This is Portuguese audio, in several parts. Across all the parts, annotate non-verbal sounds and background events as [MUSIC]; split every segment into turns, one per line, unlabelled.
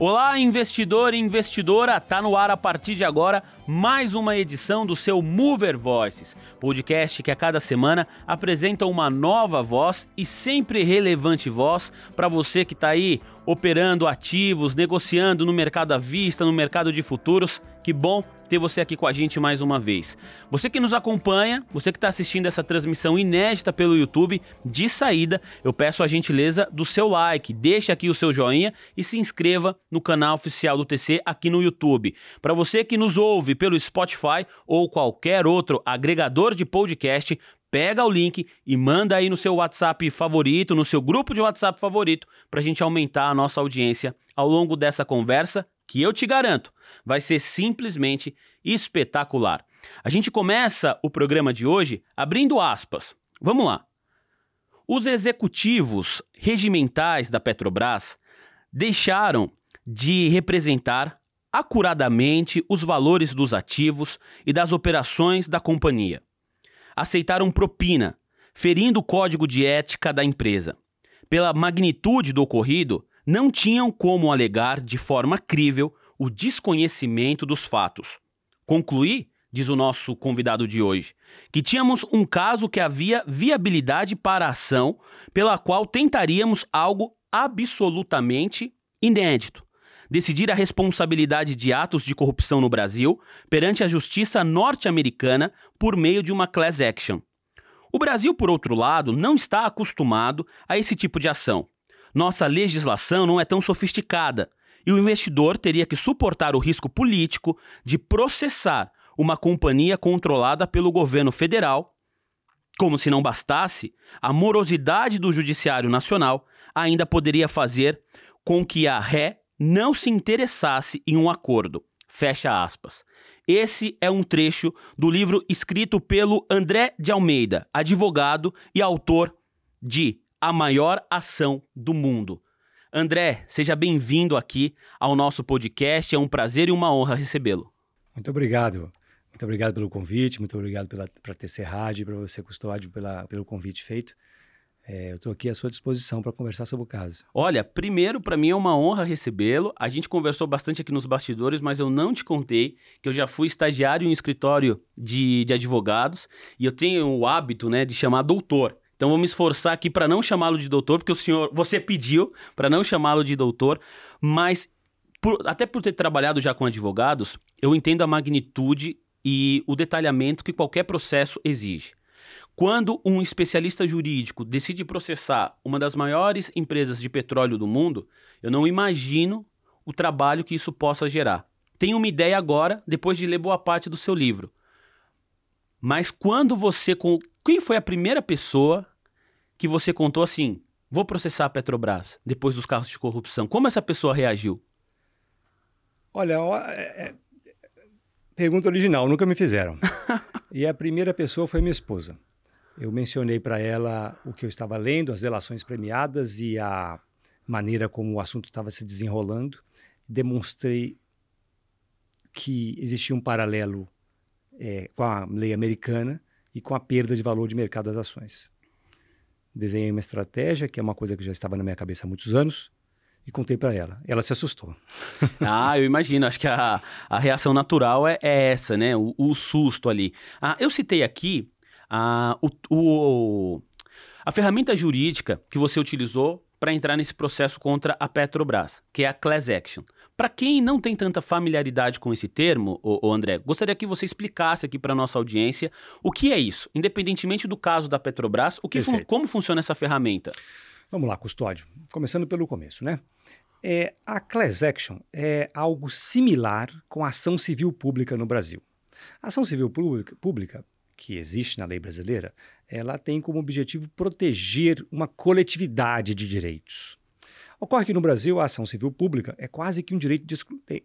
Olá, investidor e investidora, tá no ar a partir de agora mais uma edição do seu Mover Voices, podcast que a cada semana apresenta uma nova voz e sempre relevante voz para você que está aí operando ativos, negociando no mercado à vista, no mercado de futuros. Que bom ter você aqui com a gente mais uma vez. Você que nos acompanha, você que está assistindo essa transmissão inédita pelo YouTube, de saída, eu peço a gentileza do seu like, deixe aqui o seu joinha e se inscreva no canal oficial do TC aqui no YouTube. Para você que nos ouve pelo Spotify ou qualquer outro agregador de podcast, pega o link e manda aí no seu WhatsApp favorito, no seu grupo de WhatsApp favorito, para a gente aumentar a nossa audiência ao longo dessa conversa, que eu te garanto, vai ser simplesmente espetacular. A gente começa o programa de hoje abrindo aspas. Vamos lá. Os executivos regimentais da Petrobras deixaram de representar acuradamente os valores dos ativos e das operações da companhia aceitaram propina, ferindo o código de ética da empresa. Pela magnitude do ocorrido, não tinham como alegar de forma crível o desconhecimento dos fatos. Concluí, diz o nosso convidado de hoje, que tínhamos um caso que havia viabilidade para a ação, pela qual tentaríamos algo absolutamente inédito decidir a responsabilidade de atos de corrupção no Brasil perante a justiça norte-americana por meio de uma class action. O Brasil, por outro lado, não está acostumado a esse tipo de ação. Nossa legislação não é tão sofisticada e o investidor teria que suportar o risco político de processar uma companhia controlada pelo governo federal. Como se não bastasse, a morosidade do Judiciário Nacional ainda poderia fazer com que a ré não se interessasse em um acordo. Fecha aspas. Esse é um trecho do livro escrito pelo André de Almeida, advogado e autor de A Maior Ação do Mundo. André, seja bem-vindo aqui ao nosso podcast. É um prazer e uma honra recebê-lo.
Muito obrigado. Muito obrigado pelo convite, muito obrigado pela, para TC Rádio, para você, Custódio, pela, pelo convite feito. É, eu estou aqui à sua disposição para conversar sobre o caso.
Olha, primeiro, para mim é uma honra recebê-lo. A gente conversou bastante aqui nos bastidores, mas eu não te contei que eu já fui estagiário em um escritório de, de advogados e eu tenho o hábito né, de chamar doutor. Então vou me esforçar aqui para não chamá-lo de doutor, porque o senhor, você pediu para não chamá-lo de doutor, mas por, até por ter trabalhado já com advogados, eu entendo a magnitude e o detalhamento que qualquer processo exige. Quando um especialista jurídico decide processar uma das maiores empresas de petróleo do mundo, eu não imagino o trabalho que isso possa gerar. Tenho uma ideia agora, depois de ler boa parte do seu livro. Mas quando você. Quem foi a primeira pessoa que você contou assim? Vou processar a Petrobras depois dos carros de corrupção. Como essa pessoa reagiu?
Olha, é, é, pergunta original, nunca me fizeram. [LAUGHS] e a primeira pessoa foi minha esposa. Eu mencionei para ela o que eu estava lendo, as delações premiadas e a maneira como o assunto estava se desenrolando. Demonstrei que existia um paralelo é, com a lei americana e com a perda de valor de mercado das ações. Desenhei uma estratégia, que é uma coisa que já estava na minha cabeça há muitos anos, e contei para ela. Ela se assustou. [LAUGHS]
ah, eu imagino. Acho que a, a reação natural é, é essa, né? O, o, susto ali. Ah, eu citei aqui a, o, o, a ferramenta jurídica que você utilizou para entrar nesse processo contra a Petrobras, que é a class action. Para quem não tem tanta familiaridade com esse termo, o, André, gostaria que você explicasse aqui para nossa audiência o que é isso, independentemente do caso da Petrobras, o que fun como funciona essa ferramenta.
Vamos lá, Custódio. Começando pelo começo, né? É, a class action é algo similar com a ação civil pública no Brasil. A ação civil pública, pública que existe na lei brasileira, ela tem como objetivo proteger uma coletividade de direitos. Ocorre que no Brasil a ação civil pública é quase que um direito de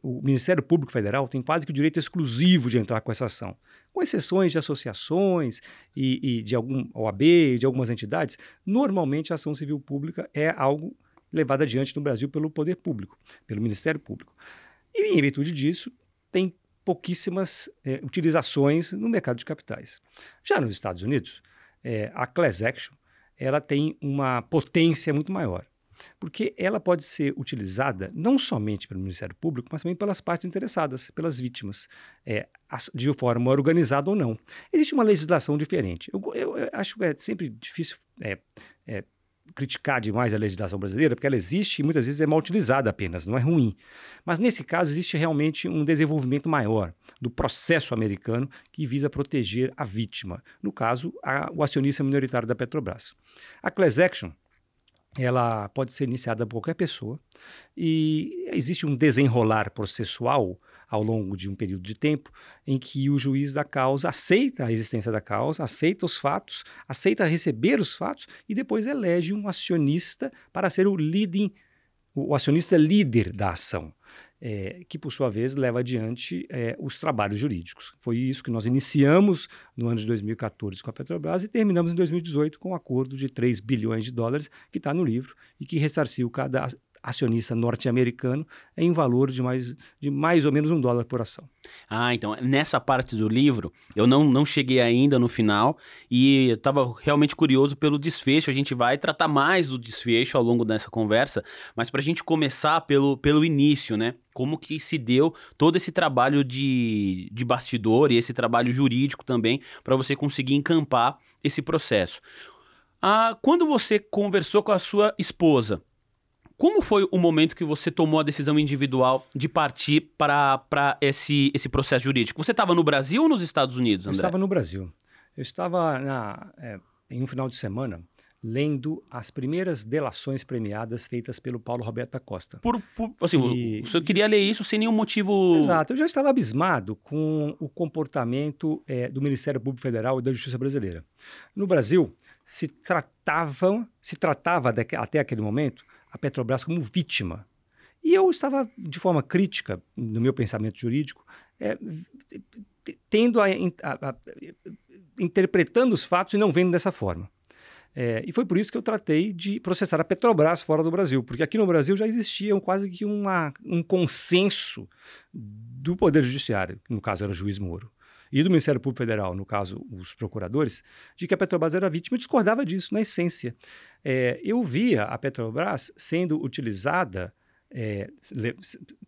o Ministério Público Federal tem quase que o direito exclusivo de entrar com essa ação, com exceções de associações e, e de algum OAB de algumas entidades. Normalmente a ação civil pública é algo levado adiante no Brasil pelo poder público, pelo Ministério Público. E em virtude disso tem pouquíssimas é, utilizações no mercado de capitais. Já nos Estados Unidos, é, a class action ela tem uma potência muito maior. Porque ela pode ser utilizada não somente pelo Ministério Público, mas também pelas partes interessadas, pelas vítimas, é, de forma organizada ou não. Existe uma legislação diferente. Eu, eu, eu acho que é sempre difícil é, é, criticar demais a legislação brasileira, porque ela existe e muitas vezes é mal utilizada apenas, não é ruim. Mas nesse caso existe realmente um desenvolvimento maior do processo americano que visa proteger a vítima, no caso, a, o acionista minoritário da Petrobras. A class action ela pode ser iniciada por qualquer pessoa e existe um desenrolar processual ao longo de um período de tempo em que o juiz da causa aceita a existência da causa, aceita os fatos, aceita receber os fatos e depois elege um acionista para ser o leading, o acionista líder da ação. É, que por sua vez leva adiante é, os trabalhos jurídicos. Foi isso que nós iniciamos no ano de 2014 com a Petrobras e terminamos em 2018 com um acordo de 3 bilhões de dólares que está no livro e que ressarciu cada acionista norte-americano em valor de mais, de mais ou menos um dólar por ação.
Ah, então nessa parte do livro eu não, não cheguei ainda no final e estava realmente curioso pelo desfecho. A gente vai tratar mais do desfecho ao longo dessa conversa, mas para a gente começar pelo, pelo início, né? Como que se deu todo esse trabalho de, de bastidor e esse trabalho jurídico também para você conseguir encampar esse processo. Ah, quando você conversou com a sua esposa, como foi o momento que você tomou a decisão individual de partir para esse, esse processo jurídico? Você estava no Brasil ou nos Estados Unidos, André?
Eu estava no Brasil. Eu estava na, é, em um final de semana lendo as primeiras delações premiadas feitas pelo Paulo Roberto da Costa.
Por, por assim, e... o senhor queria ler isso sem nenhum motivo...
Exato. Eu já estava abismado com o comportamento é, do Ministério Público Federal e da Justiça Brasileira. No Brasil, se tratavam, se tratava de, até aquele momento a Petrobras como vítima. E eu estava, de forma crítica, no meu pensamento jurídico, é, tendo a, a, a, interpretando os fatos e não vendo dessa forma. É, e foi por isso que eu tratei de processar a Petrobras fora do Brasil, porque aqui no Brasil já existia um, quase que uma, um consenso do Poder Judiciário, no caso era o juiz Moro, e do Ministério Público Federal, no caso os procuradores, de que a Petrobras era vítima. Discordava disso, na essência. É, eu via a Petrobras sendo utilizada é,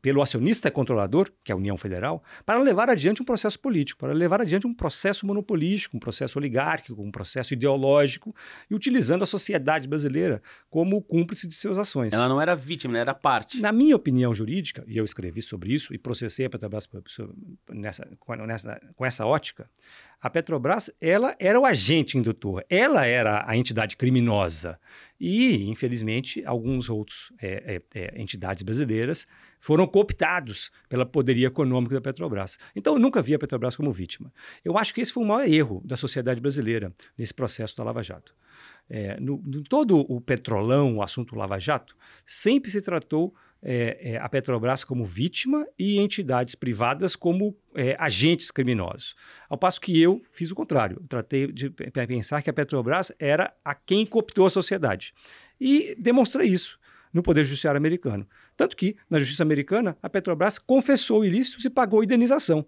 pelo acionista controlador, que é a União Federal, para levar adiante um processo político, para levar adiante um processo monopolístico, um processo oligárquico, um processo ideológico, e utilizando a sociedade brasileira como cúmplice de suas ações.
Ela não era vítima, ela era parte.
Na minha opinião jurídica, e eu escrevi sobre isso e processei a Petrobras nessa, nessa, com essa ótica, a Petrobras ela era o agente indutor, ela era a entidade criminosa. E, infelizmente, alguns outros é, é, é, entidades brasileiras foram cooptados pela poderia econômica da Petrobras. Então, eu nunca vi a Petrobras como vítima. Eu acho que esse foi o maior erro da sociedade brasileira nesse processo da Lava Jato. É, no, no todo o petrolão, o assunto Lava Jato, sempre se tratou é, é, a Petrobras como vítima e entidades privadas como é, agentes criminosos. Ao passo que eu fiz o contrário. Tratei de pensar que a Petrobras era a quem cooptou a sociedade. E demonstrei isso no Poder Judiciário americano. Tanto que, na Justiça americana, a Petrobras confessou ilícitos e pagou indenização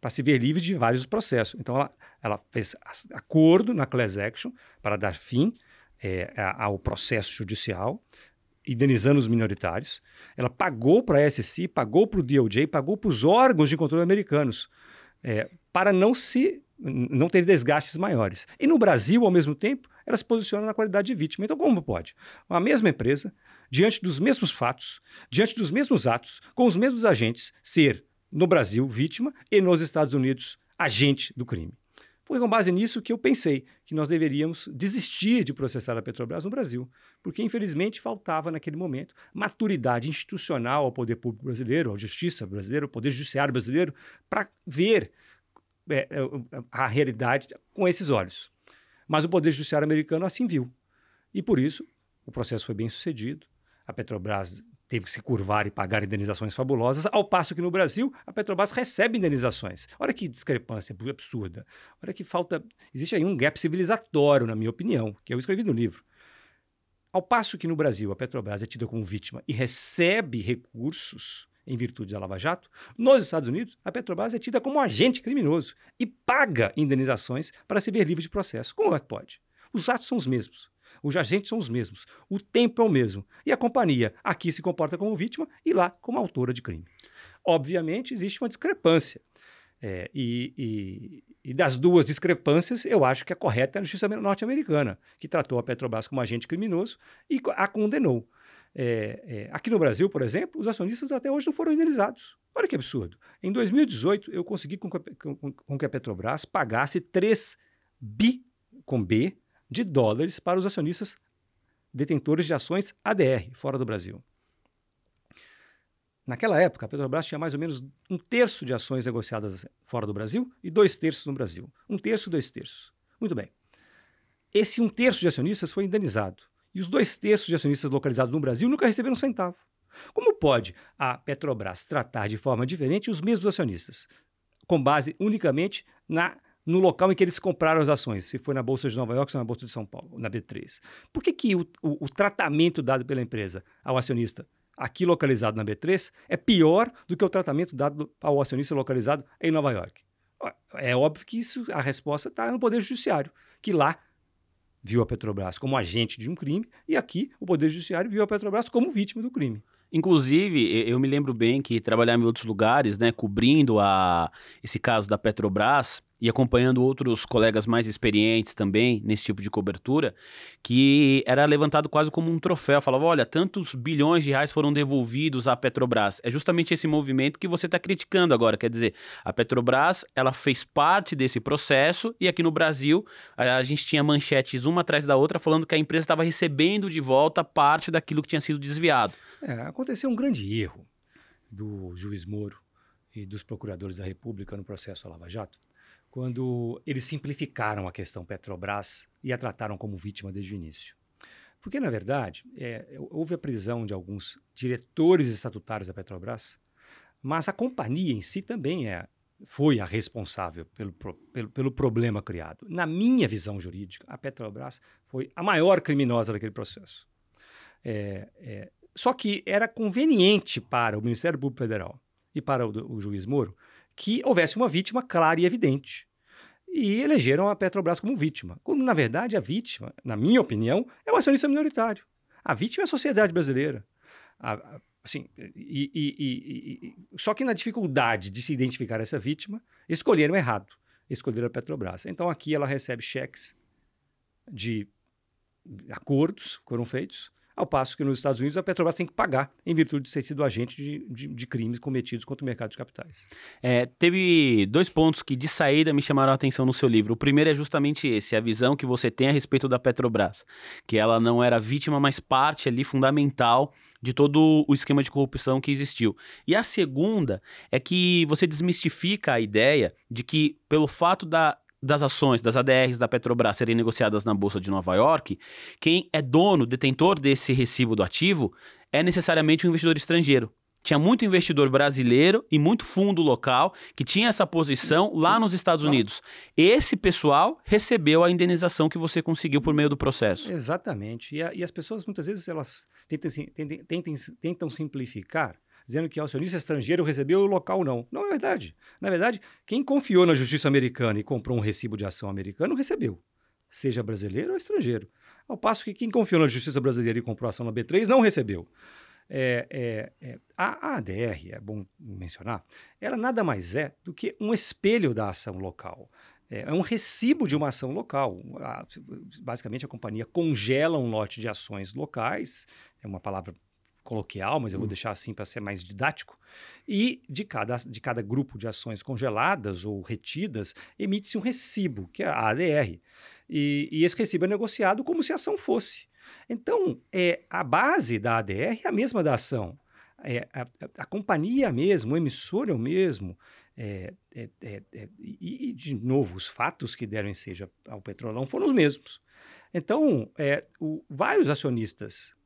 para se ver livre de vários processos. Então, ela, ela fez acordo na class action para dar fim é, ao processo judicial indenizando os minoritários. Ela pagou para a SEC, pagou para o DOJ, pagou para os órgãos de controle americanos, é, para não se não ter desgastes maiores. E no Brasil, ao mesmo tempo, ela se posiciona na qualidade de vítima. Então, como pode? A mesma empresa, diante dos mesmos fatos, diante dos mesmos atos, com os mesmos agentes, ser, no Brasil, vítima e nos Estados Unidos, agente do crime. Foi com base nisso que eu pensei que nós deveríamos desistir de processar a Petrobras no Brasil, porque infelizmente faltava naquele momento maturidade institucional ao poder público brasileiro, à justiça brasileira, ao poder judiciário brasileiro, para ver é, é a realidade com esses olhos. Mas o poder judiciário americano assim viu. E por isso o processo foi bem sucedido. A Petrobras teve que se curvar e pagar indenizações fabulosas, ao passo que no Brasil a Petrobras recebe indenizações. Olha que discrepância absurda. Olha que falta. Existe aí um gap civilizatório, na minha opinião, que eu escrevi no livro. Ao passo que no Brasil a Petrobras é tida como vítima e recebe recursos em virtude da Lava Jato, nos Estados Unidos a Petrobras é tida como agente criminoso e paga indenizações para se ver livre de processo. Como é que pode? Os atos são os mesmos. Os agentes são os mesmos. O tempo é o mesmo. E a companhia aqui se comporta como vítima e lá como autora de crime. Obviamente, existe uma discrepância. É, e, e, e, das duas discrepâncias, eu acho que a correta é a justiça norte-americana, que tratou a Petrobras como agente criminoso e a condenou. É, é, aqui no Brasil, por exemplo, os acionistas até hoje não foram indenizados. Olha que absurdo. Em 2018, eu consegui com, com, com que a Petrobras pagasse 3 bi, com B, de dólares para os acionistas detentores de ações ADR, fora do Brasil. Naquela época, a Petrobras tinha mais ou menos um terço de ações negociadas fora do Brasil e dois terços no Brasil. Um terço, dois terços. Muito bem. Esse um terço de acionistas foi indenizado. E os dois terços de acionistas localizados no Brasil nunca receberam um centavo. Como pode a Petrobras tratar de forma diferente os mesmos acionistas, com base unicamente na, no local em que eles compraram as ações, se foi na Bolsa de Nova York ou na Bolsa de São Paulo, na B3? Por que, que o, o, o tratamento dado pela empresa ao acionista aqui localizado na B3 é pior do que o tratamento dado ao acionista localizado em Nova York. É óbvio que isso, a resposta está no Poder Judiciário, que lá viu a Petrobras como agente de um crime e aqui o Poder Judiciário viu a Petrobras como vítima do crime.
Inclusive, eu me lembro bem que trabalhava em outros lugares, né, cobrindo a, esse caso da Petrobras, e acompanhando outros colegas mais experientes também nesse tipo de cobertura, que era levantado quase como um troféu. Falava, olha, tantos bilhões de reais foram devolvidos à Petrobras. É justamente esse movimento que você está criticando agora. Quer dizer, a Petrobras, ela fez parte desse processo e aqui no Brasil a gente tinha manchetes uma atrás da outra falando que a empresa estava recebendo de volta parte daquilo que tinha sido desviado.
É, aconteceu um grande erro do juiz Moro e dos procuradores da República no processo Lava Jato quando eles simplificaram a questão Petrobras e a trataram como vítima desde o início. Porque, na verdade, é, houve a prisão de alguns diretores estatutários da Petrobras, mas a companhia em si também é, foi a responsável pelo, pelo, pelo problema criado. Na minha visão jurídica, a Petrobras foi a maior criminosa daquele processo. É, é, só que era conveniente para o Ministério Público Federal e para o, o juiz Moro que houvesse uma vítima clara e evidente. E elegeram a Petrobras como vítima. Quando, na verdade, a vítima, na minha opinião, é o acionista minoritário. A vítima é a sociedade brasileira. A, assim, e, e, e, só que na dificuldade de se identificar essa vítima, escolheram errado. Escolheram a Petrobras. Então aqui ela recebe cheques de acordos que foram feitos ao passo que nos Estados Unidos a Petrobras tem que pagar em virtude de ter sido agente de, de, de crimes cometidos contra o mercado de capitais.
É, teve dois pontos que de saída me chamaram a atenção no seu livro. O primeiro é justamente esse, a visão que você tem a respeito da Petrobras, que ela não era vítima, mas parte ali fundamental de todo o esquema de corrupção que existiu. E a segunda é que você desmistifica a ideia de que, pelo fato da das ações das ADRs da Petrobras serem negociadas na Bolsa de Nova York, quem é dono, detentor desse recibo do ativo é necessariamente um investidor estrangeiro. Tinha muito investidor brasileiro e muito fundo local que tinha essa posição lá nos Estados Unidos. Esse pessoal recebeu a indenização que você conseguiu por meio do processo.
Exatamente. E, a, e as pessoas muitas vezes elas tentam, tentam, tentam, tentam simplificar dizendo que acionista estrangeiro recebeu o local não. Não é verdade. Na verdade, quem confiou na justiça americana e comprou um recibo de ação americano recebeu, seja brasileiro ou estrangeiro. Ao passo que quem confiou na justiça brasileira e comprou ação na B3 não recebeu. É, é, é, a ADR, é bom mencionar, ela nada mais é do que um espelho da ação local. É, é um recibo de uma ação local. Basicamente, a companhia congela um lote de ações locais, é uma palavra coloquial, mas eu vou hum. deixar assim para ser mais didático. E de cada, de cada grupo de ações congeladas ou retidas, emite-se um recibo, que é a ADR. E, e, esse recibo é negociado como se a ação fosse. Então, é, a base da ADR é a mesma da ação. É, a, a, a companhia mesmo, o emissor é o mesmo. É, é, é, é e, e, de novo, os fatos que deram seja ao petrolão foram os mesmos. Então, é, o, vários acionistas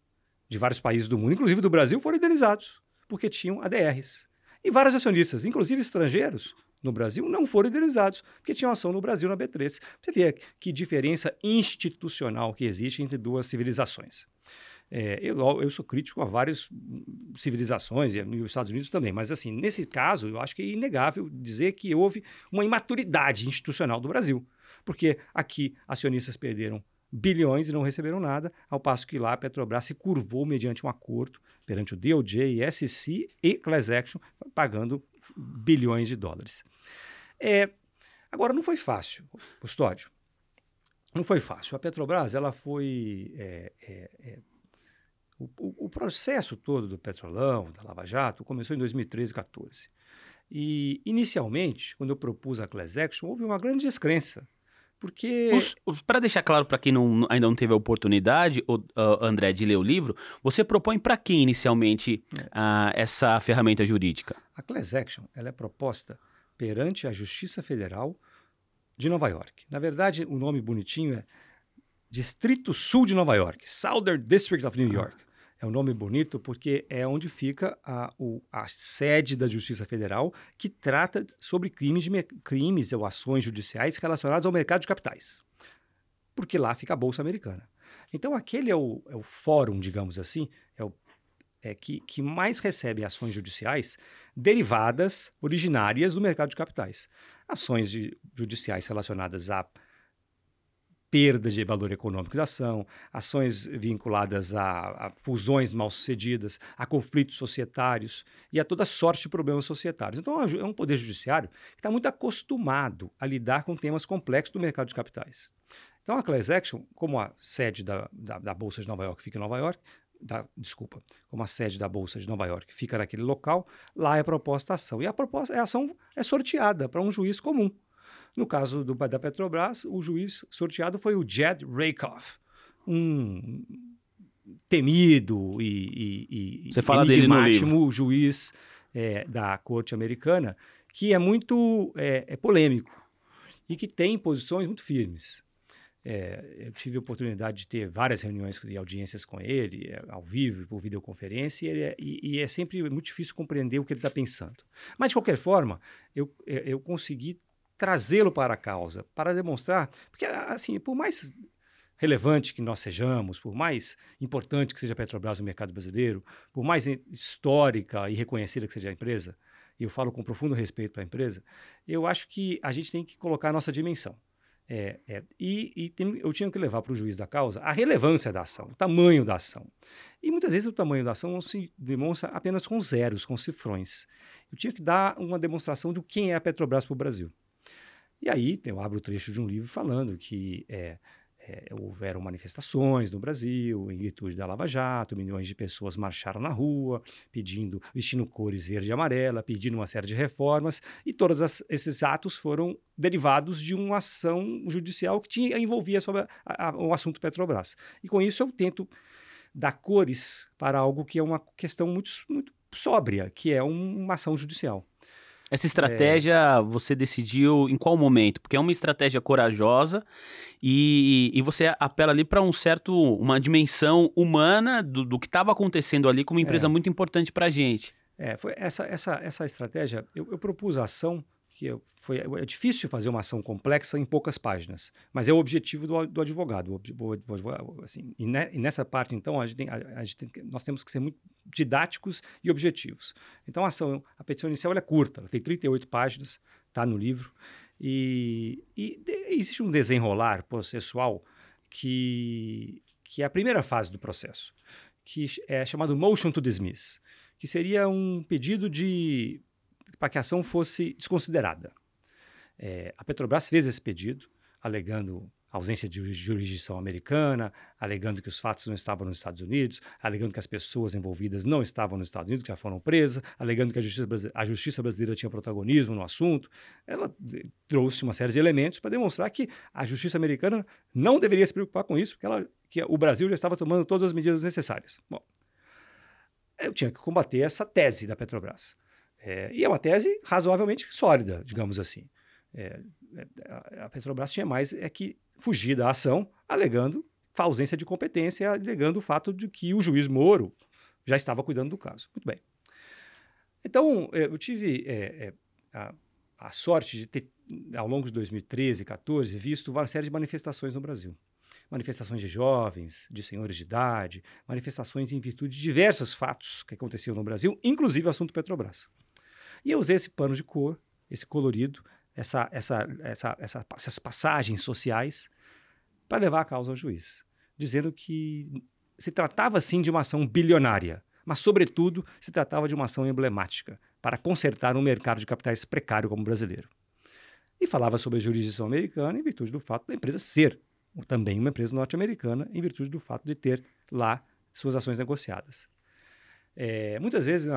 de vários países do mundo, inclusive do Brasil, foram indenizados, porque tinham ADRs. E vários acionistas, inclusive estrangeiros, no Brasil, não foram indenizados, porque tinham ação no Brasil na B3. Você vê que diferença institucional que existe entre duas civilizações. É, eu, eu, sou crítico a várias civilizações, e nos Estados Unidos também, mas assim, nesse caso, eu acho que é inegável dizer que houve uma imaturidade institucional do Brasil, porque aqui acionistas perderam bilhões e não receberam nada, ao passo que lá a Petrobras se curvou mediante um acordo perante o DOJ, SEC e Class Action, pagando bilhões de dólares. É, agora, não foi fácil, Custódio. Não foi fácil. A Petrobras, ela foi... É, é, é o, o, processo todo do Petrolão, da Lava Jato, começou em 2013 e 2014. E, inicialmente, quando eu propus a Class Action, houve uma grande descrença. Porque.
Para deixar claro para quem não, ainda não teve a oportunidade, o, uh, André, de ler o livro, você propõe para quem inicialmente é. uh, essa ferramenta jurídica?
A Class Action ela é proposta perante a Justiça Federal de Nova York. Na verdade, o nome bonitinho é Distrito Sul de Nova York, Southern District of New ah. York. É um nome bonito porque é onde fica a, o, a sede da Justiça Federal que trata sobre crimes, de, crimes ou ações judiciais relacionadas ao mercado de capitais. Porque lá fica a Bolsa Americana. Então, aquele é o, é o fórum, digamos assim, é o é, que, que mais recebe ações judiciais derivadas, originárias do mercado de capitais. Ações de, judiciais relacionadas a perda de valor econômico da ação, ações vinculadas a, a fusões mal sucedidas, a conflitos societários e a toda sorte de problemas societários. Então, é um é poder judiciário que está muito acostumado a lidar com temas complexos do mercado de capitais. Então, a class action, como a sede da, da, da Bolsa de Nova York fica em Nova York, da, desculpa, como a sede da Bolsa de Nova York fica naquele local, lá é proposta a ação. E a proposta, a ação é sorteada para um juiz comum. No caso do, da Petrobras, o juiz sorteado foi o Jed Rakoff, um temido e, e,
e Você fala livro.
juiz é, da corte americana, que é muito é, é polêmico e que tem posições muito firmes. É, eu tive a oportunidade de ter várias reuniões e audiências com ele, é, ao vivo, por videoconferência, e, é, e, e, é sempre muito difícil compreender o que ele está pensando. Mas, de qualquer forma, eu, é, eu consegui trazê-lo para a causa, para demonstrar, porque assim, por mais relevante que nós sejamos, por mais importante que seja a Petrobras no mercado brasileiro, por mais histórica e reconhecida que seja a empresa, e eu falo com profundo respeito para a empresa, eu acho que a gente tem que colocar a nossa dimensão. É, é, e, e tem, eu tinha que levar para o juiz da causa a relevância da ação, o tamanho da ação. E muitas vezes o tamanho da ação não se demonstra apenas com zeros, com cifrões. Eu tinha que dar uma demonstração de quem é a Petrobras para o Brasil. E aí eu abro o trecho de um livro falando que é, é, houveram manifestações no Brasil em virtude da Lava Jato, milhões de pessoas marcharam na rua pedindo, vestindo cores verde e amarela, pedindo uma série de reformas, e todos as, esses atos foram derivados de uma ação judicial que tinha, envolvia sobre a, a, o assunto Petrobras. E com isso eu tento dar cores para algo que é uma questão muito, muito sóbria, que é um, uma ação judicial.
Essa estratégia é. você decidiu em qual momento? Porque é uma estratégia corajosa e, e você apela ali para um certo, uma dimensão humana do, do que estava acontecendo ali com uma empresa é. muito importante para a gente.
É, foi essa, essa, essa estratégia, eu, eu propus a ação que foi, é difícil fazer uma ação complexa em poucas páginas, mas é o objetivo do, do advogado. Assim, e, ne, e, nessa parte, então, a gente a, a gente tem, nós temos que ser muito didáticos e objetivos. Então, a ação, a petição inicial é curta, ela tem 38 páginas, está no livro, e, e de, existe um desenrolar processual que, que é a primeira fase do processo, que é chamado motion to dismiss, que seria um pedido de para que a ação fosse desconsiderada. É, a Petrobras fez esse pedido, alegando ausência de jurisdição americana, alegando que os fatos não estavam nos Estados Unidos, alegando que as pessoas envolvidas não estavam nos Estados Unidos, que já foram presas, alegando que a justiça, a justiça brasileira tinha protagonismo no assunto. Ela trouxe uma série de elementos para demonstrar que a justiça americana não deveria se preocupar com isso, porque ela, que o Brasil já estava tomando todas as medidas necessárias. Bom, eu tinha que combater essa tese da Petrobras. É, e é uma tese razoavelmente sólida, digamos assim. É, a Petrobras tinha mais é que fugir da ação, alegando a ausência de competência, alegando o fato de que o juiz Moro já estava cuidando do caso. Muito bem. Então, é, eu tive é, é, a, a, sorte de ter, ao longo de 2013 e 2014, visto uma série de manifestações no Brasil. Manifestações de jovens, de senhores de idade, manifestações em virtude de diversos fatos que aconteciam no Brasil, inclusive o assunto Petrobras. E eu usei esse pano de cor, esse colorido, essa, essa, essa, essa essas passagens sociais, para levar a causa ao juiz, dizendo que se tratava sim de uma ação bilionária, mas, sobretudo, se tratava de uma ação emblemática para consertar um mercado de capitais precário como o brasileiro. E falava sobre a jurisdição americana em virtude do fato da empresa ser também uma empresa norte-americana, em virtude do fato de ter lá suas ações negociadas. É, muitas vezes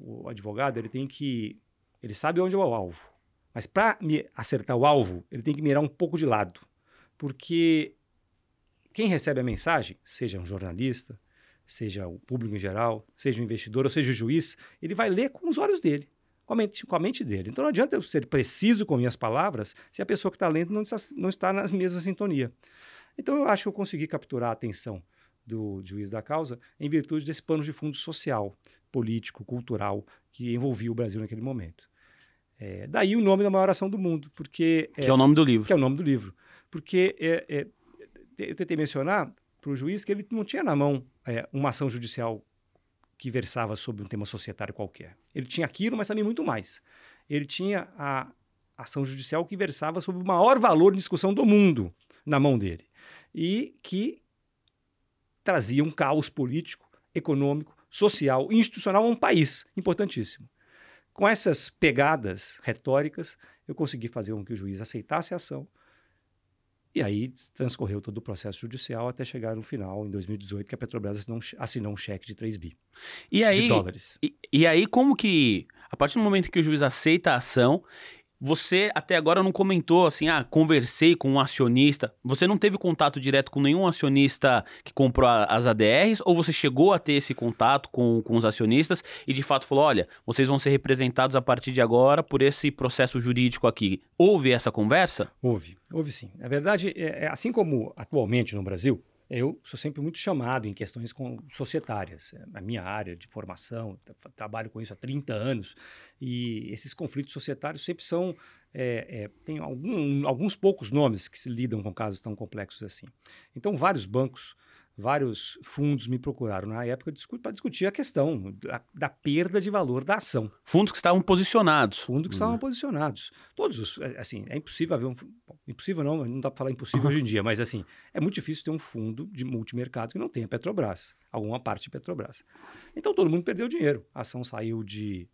o advogado ele tem que ele sabe onde é o alvo, mas para acertar o alvo ele tem que mirar um pouco de lado, porque quem recebe a mensagem, seja um jornalista, seja o público em geral, seja o investidor ou seja o juiz, ele vai ler com os olhos dele, com a mente, com a mente dele. Então não adianta eu ser preciso com minhas palavras se a pessoa que está lendo não está, não está nas mesmas sintonia. Então eu acho que eu consegui capturar a atenção do juiz da causa em virtude desse pano de fundo social, político, cultural que envolvia o Brasil naquele momento. É, daí o nome da maior ação do mundo, porque
que é, é o nome do livro.
Que é o nome do livro, porque é, é eu tentei mencionar para o juiz que ele não tinha na mão é, uma ação judicial que versava sobre um tema societário qualquer. Ele tinha aquilo, mas também muito mais. Ele tinha a ação judicial que versava sobre o maior valor de discussão do mundo na mão dele e que trazia um caos político, econômico, social e institucional a um país importantíssimo. Com essas pegadas retóricas, eu consegui fazer com que o juiz aceitasse a ação, e aí transcorreu todo o processo judicial até chegar no final, em 2018, que a Petrobras assinou um, assinou um cheque de 3 bi
e aí,
de dólares.
E, e aí, como que, a partir do momento que o juiz aceita a ação, você até agora não comentou assim, ah, conversei com um acionista. Você não teve contato direto com nenhum acionista que comprou as ADRs? Ou você chegou a ter esse contato com, com os acionistas e de fato falou: olha, vocês vão ser representados a partir de agora por esse processo jurídico aqui? Houve essa conversa?
Houve, houve sim. Na verdade, é, é assim como atualmente no Brasil, eu sou sempre muito chamado em questões societárias. É a minha área de formação, trabalho com isso há 30 anos, e esses conflitos societários sempre são. É, é, tem algum, alguns poucos nomes que se lidam com casos tão complexos assim. Então, vários bancos vários fundos me procuraram na época para discutir a questão da, da, perda de valor da ação.
Fundos que estavam posicionados.
Fundos que uhum. estavam posicionados. Todos os, é, assim, é impossível haver um, bom, impossível não, não dá para falar impossível uhum. hoje em dia, mas assim, é muito difícil ter um fundo de multimercado que não tenha Petrobras, alguma parte de Petrobras. Então todo mundo perdeu dinheiro. A ação saiu de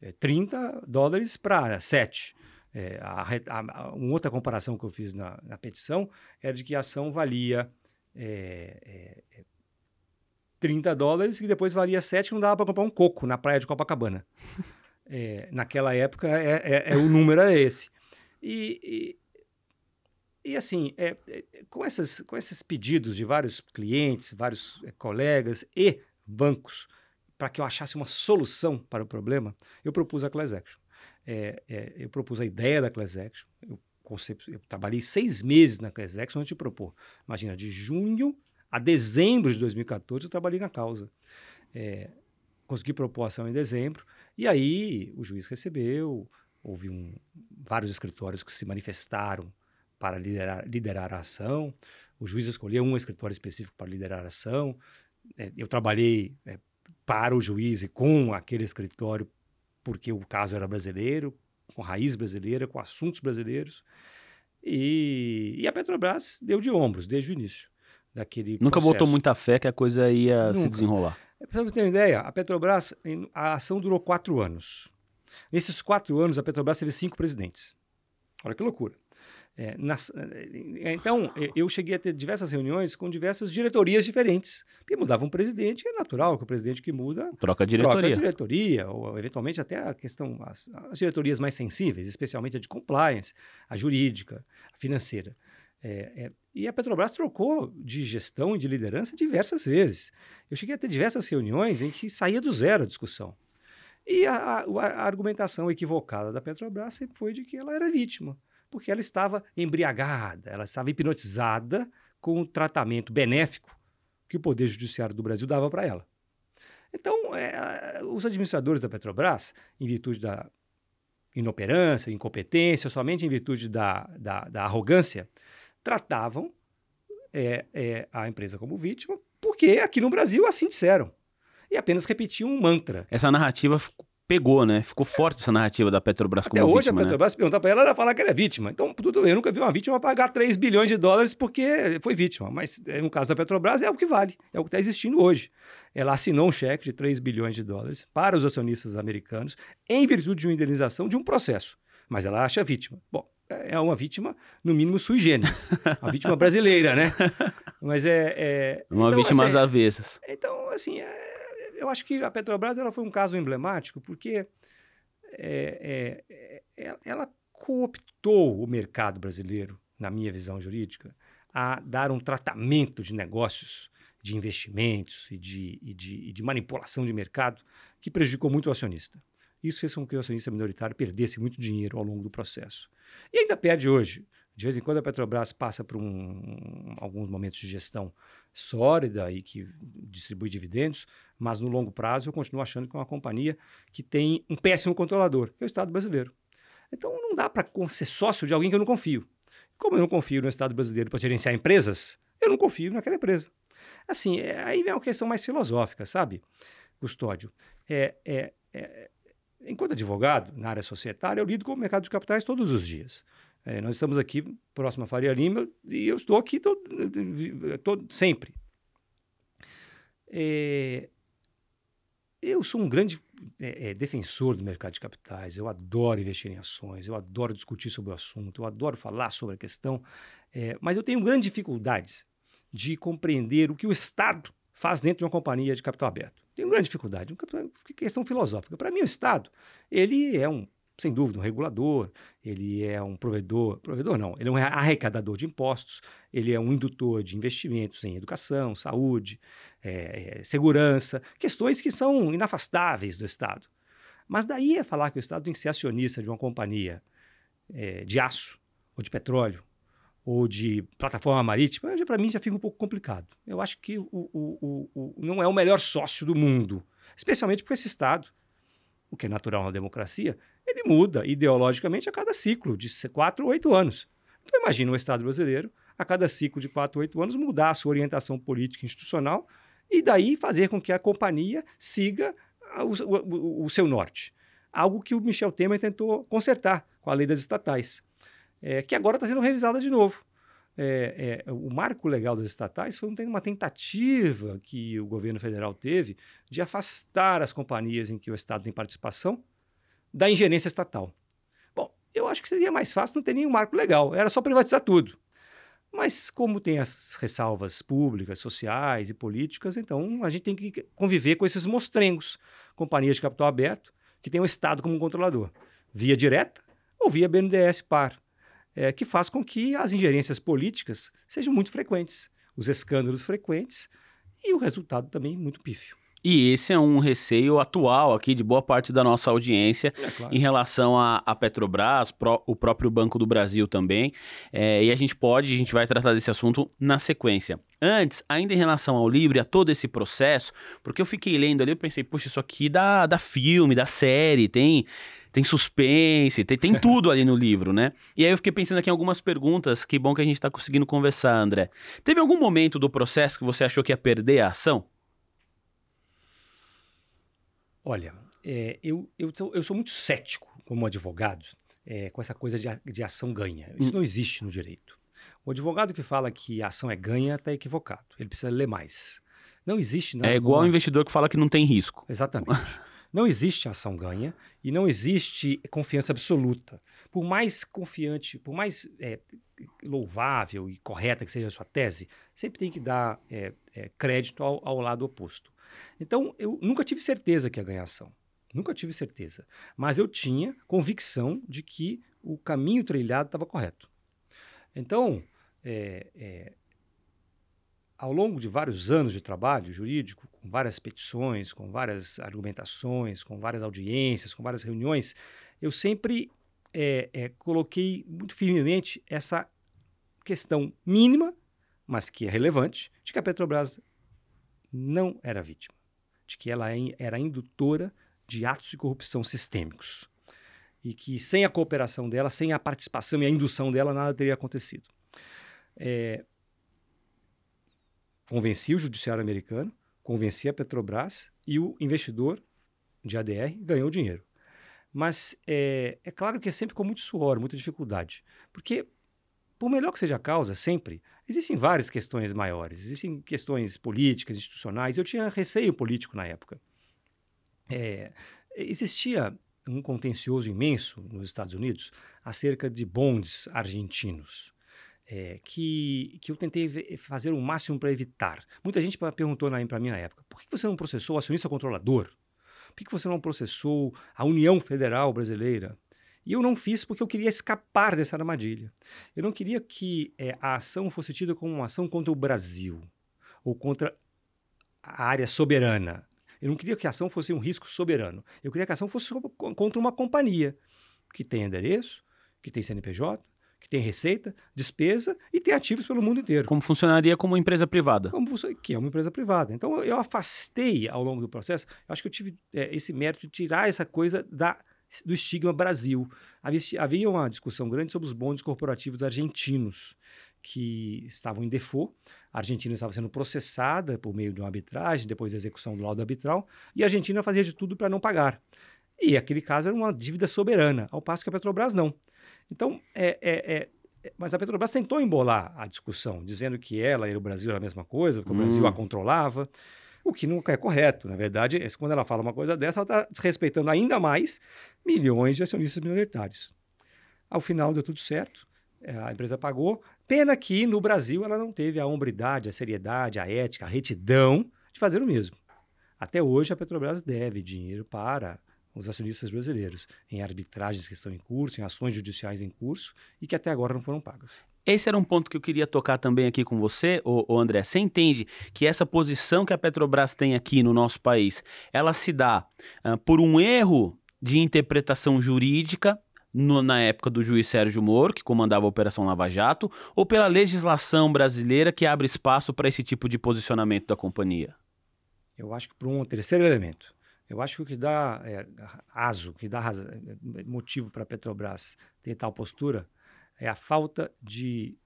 é, 30 dólares para 7. É, a, a, a, uma outra comparação que eu fiz na, na petição era de que a ação valia é, é, 30 é, dólares, que depois valia 7, que não dava para comprar um coco na praia de Copacabana. [LAUGHS] é, naquela época, é, é, é, o número é esse. E, e, e assim, é, com, essas, com esses pedidos de vários clientes, vários colegas e bancos, para que eu achasse uma solução para o problema, eu propus a Class Action. eu propus a ideia da Class Action, eu eu trabalhei seis meses na Class antes de propor. Imagina, de junho a dezembro de 2014 eu trabalhei na causa. É, consegui propor ação em dezembro, e aí o juiz recebeu, houve um, vários escritórios que se manifestaram para liderar, liderar a ação, o juiz escolheu um escritório específico para liderar a ação, é, eu trabalhei é, para o juiz e com aquele escritório porque o caso era brasileiro, com raiz brasileira, com assuntos brasileiros. E, e a Petrobras deu de ombros desde o início daquele
Nunca
processo.
botou muita fé que a coisa ia
Nunca.
se desenrolar.
Para você ter uma ideia, a Petrobras, a ação durou quatro anos. Nesses quatro anos, a Petrobras teve cinco presidentes. Olha que loucura. É, nas, é, então, é, eu cheguei a ter diversas reuniões com diversas diretorias diferentes. Porque mudava um presidente, é natural que o presidente que muda
troca a diretoria.
Troca a diretoria, ou eventualmente até a questão, as, as diretorias mais sensíveis, especialmente a de compliance, a jurídica, a financeira. É, é, e a Petrobras trocou de gestão e de liderança diversas vezes. Eu cheguei a ter diversas reuniões em que saía do zero a discussão. E a, a, a argumentação equivocada da Petrobras sempre foi de que ela era vítima porque ela estava embriagada, ela estava hipnotizada com o tratamento benéfico que o Poder Judiciário do Brasil dava para ela. Então, é, os administradores da Petrobras, em virtude da inoperância, incompetência, somente em virtude da, da, da arrogância, tratavam é, é, a empresa como vítima, porque aqui no Brasil assim disseram. E apenas repetiam um mantra.
Essa narrativa pegou, né? Ficou forte essa narrativa da Petrobras
Até
como
hoje
vítima,
a Petrobras, né? perguntar para ela, ela falar que ela é vítima. Então, tudo bem, eu nunca vi uma vítima pagar 3 bilhões de dólares porque foi vítima. Mas eh, no caso da Petrobras é o que vale, é o que está existindo hoje. Ela assinou um cheque de 3 bilhões de dólares para os acionistas americanos em virtude de uma indenização de um processo. Mas ela acha vítima. Bom, é uma vítima, no mínimo, sui generis. Uma vítima brasileira, né? [LAUGHS] Mas é... é...
Uma
então,
vítima
assim,
às avessas.
Então, assim, é, eu acho que a Petrobras ela foi um caso emblemático porque é, é, é, ela cooptou o mercado brasileiro, na minha visão jurídica, a dar um tratamento de negócios, de investimentos e de, e de, e de manipulação de mercado que prejudicou muito o acionista. Isso fez com que o acionista minoritário perdesse muito dinheiro ao longo do processo. E ainda perde hoje. De vez em quando a Petrobras passa por um, alguns momentos de gestão sólida e que distribui dividendos, mas no longo prazo eu continuo achando que é uma companhia que tem um péssimo controlador, que é o Estado brasileiro. Então não dá para ser sócio de alguém que eu não confio. Como eu não confio no Estado brasileiro para gerenciar empresas, eu não confio naquela empresa. Assim, é, aí vem uma questão mais filosófica, sabe, Custódio? É, é, é, enquanto advogado, na área societária, eu lido com o mercado de capitais todos os dias. É, nós estamos aqui próximo à Faria Lima e eu estou aqui todo, todo sempre. É, eu sou um grande é, é, defensor do mercado de capitais, eu adoro investir em ações, eu adoro discutir sobre o assunto, eu adoro falar sobre a questão, é, mas eu tenho grandes dificuldades de compreender o que o Estado faz dentro de uma companhia de capital aberto. Tenho grande dificuldade, uma questão filosófica. Para mim, o Estado, ele é um sem dúvida, um regulador, ele é um provedor, provedor não, ele é um arrecadador de impostos, ele é um indutor de investimentos em educação, saúde, é, é, segurança, questões que são inafastáveis do Estado. Mas daí a falar que o Estado tem que ser acionista de uma companhia é, de aço, ou de petróleo, ou de plataforma marítima, para mim já fica um pouco complicado. Eu acho que o, o, o, não é o melhor sócio do mundo, especialmente porque esse Estado, o que é natural na democracia, ele muda ideologicamente a cada ciclo, de 4 ou 8 anos. Então, imagina o Estado brasileiro, a cada ciclo de 4 ou 8 anos, mudar a sua orientação política e institucional e daí fazer com que a companhia siga o, o, o seu norte. Algo que o Michel Temer tentou consertar com a lei das estatais, é, que agora está sendo revisada de novo. É, é, o marco legal das estatais foi uma tentativa que o governo federal teve de afastar as companhias em que o Estado tem participação da ingerência estatal. Bom, eu acho que seria mais fácil não ter nenhum marco legal, era só privatizar tudo. Mas como tem as ressalvas públicas, sociais e políticas, então a gente tem que conviver com esses mostrengos, companhias de capital aberto, que tem o Estado como controlador, via direta ou via BNDES par, é, que faz com que as ingerências políticas sejam muito frequentes, os escândalos frequentes e o resultado também muito pífio.
E esse é um receio atual aqui de boa parte da nossa audiência é, claro. em relação à Petrobras, pro, o próprio Banco do Brasil também. É, e a gente pode, a gente vai tratar desse assunto na sequência. Antes, ainda em relação ao livro e a todo esse processo, porque eu fiquei lendo ali, eu pensei, puxa, isso aqui dá, dá filme, dá série, tem tem suspense, tem, tem [LAUGHS] tudo ali no livro, né? E aí eu fiquei pensando aqui em algumas perguntas, que bom que a gente está conseguindo conversar, André. Teve algum momento do processo que você achou que ia perder a ação?
Olha, é, eu, eu, eu, sou muito cético como advogado é, com essa coisa de, de ação ganha. Isso hum. não existe no direito. O advogado que fala que a ação é ganha está equivocado. Ele precisa ler mais. Não existe.
Não, é igual o investidor que fala que não tem risco.
Exatamente. [LAUGHS] não existe ação ganha e não existe confiança absoluta. Por mais confiante, por mais é, louvável e correta que seja a sua tese, sempre tem que dar é, é, crédito ao, ao lado oposto. Então, eu nunca tive certeza que ia ganhar ação. Nunca tive certeza. Mas eu tinha convicção de que o caminho trilhado estava correto. Então, é, é, ao longo de vários anos de trabalho jurídico, com várias petições, com várias argumentações, com várias audiências, com várias reuniões, eu sempre é, é coloquei muito firmemente essa questão mínima, mas que é relevante, de que a Petrobras não era vítima, de que ela é era indutora de atos de corrupção sistêmicos. E que sem a cooperação dela, sem a participação e a indução dela, nada teria acontecido. É, convenci o judiciário americano, convenci a Petrobras e o investidor de ADR, ganhou dinheiro. Mas é, é claro que é sempre com muito suor, muita dificuldade. Porque, por melhor que seja a causa, sempre, existem várias questões maiores. Existem questões políticas, institucionais. Eu tinha receio político na época. É, existia um contencioso imenso nos Estados Unidos acerca de bondes argentinos. É, que, que eu tentei fazer o máximo para evitar. Muita gente perguntou para mim na época: por que você não processou o acionista controlador? Por que você não processou a União Federal Brasileira? E eu não fiz porque eu queria escapar dessa armadilha. Eu não queria que é, a ação fosse tida como uma ação contra o Brasil ou contra a área soberana. Eu não queria que a ação fosse um risco soberano. Eu queria que a ação fosse contra uma companhia que tem endereço, que tem CNPJ, que tem receita, despesa e tem ativos pelo mundo inteiro.
Como funcionaria como uma empresa privada.
Como, que é uma empresa privada. Então eu afastei ao longo do processo, acho que eu tive é, esse mérito de tirar essa coisa da, do estigma Brasil. Havia, havia uma discussão grande sobre os bondes corporativos argentinos que estavam em default. A Argentina estava sendo processada por meio de uma arbitragem, depois da execução do laudo arbitral, e a Argentina fazia de tudo para não pagar. E aquele caso era uma dívida soberana, ao passo que a Petrobras não. Então, é, é, é, é mas a Petrobras tentou embolar a discussão, dizendo que ela e o Brasil era a mesma coisa, que o hum. Brasil a controlava, o que nunca é correto. Na verdade, é, quando ela fala uma coisa dessa, ela está desrespeitando ainda mais milhões de acionistas minoritários. Ao final deu tudo certo, é, a empresa pagou. Pena que no Brasil ela não teve a hombridade, a seriedade, a ética, a retidão de fazer o mesmo. Até hoje a Petrobras deve dinheiro para os acionistas brasileiros, em arbitragens que estão em curso, em ações judiciais em curso e que até agora não foram pagas.
Esse era um ponto que eu queria tocar também aqui com você, ô, ô André. Você entende que essa posição que a Petrobras tem aqui no nosso país, ela se dá uh, por um erro de interpretação jurídica no, na época do juiz Sérgio Moro, que comandava a Operação Lava Jato, ou pela legislação brasileira que abre espaço para esse tipo de posicionamento da companhia?
Eu acho que por um terceiro elemento. Eu acho que o que dá é, aso, que dá motivo para a Petrobras ter tal postura é a falta de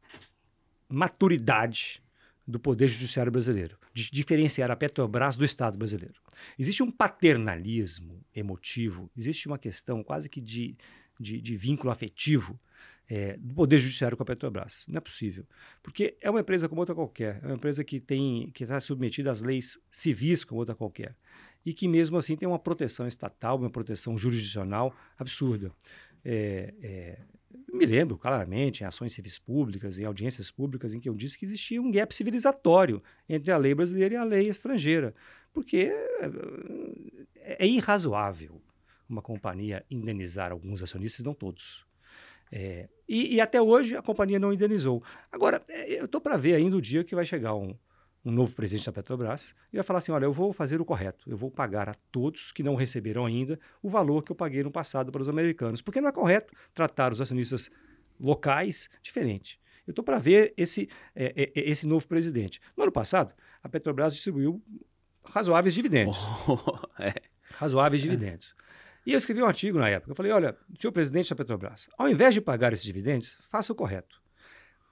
maturidade do Poder Judiciário brasileiro, de diferenciar a Petrobras do Estado brasileiro. Existe um paternalismo emotivo, existe uma questão quase que de, de, de vínculo afetivo é, do Poder Judiciário com a Petrobras. Não é possível. Porque é uma empresa como outra qualquer, é uma empresa que tem que está submetida às leis civis como outra qualquer e que mesmo assim tem uma proteção estatal, uma proteção jurisdicional absurda. É, é, me lembro claramente em ações civis públicas, em audiências públicas, em que eu disse que existia um gap civilizatório entre a lei brasileira e a lei estrangeira, porque é, é irrazoável uma companhia indenizar alguns acionistas, não todos. É, e, e, até hoje a companhia não indenizou. Agora, é, eu estou para ver ainda o dia que vai chegar um, um novo presidente da Petrobras e vai falar assim: olha, eu vou fazer o correto, eu vou pagar a todos que não receberam ainda o valor que eu paguei no passado para os americanos, porque não é correto tratar os acionistas locais diferente. Eu estou para ver esse, é, é, é, esse novo presidente. No ano passado, a Petrobras distribuiu razoáveis dividendos. Oh, [LAUGHS] é. Razoáveis dividendos. E eu escrevi um artigo na época. Eu falei: olha, senhor presidente da Petrobras, ao invés de pagar esses dividendos, faça o correto.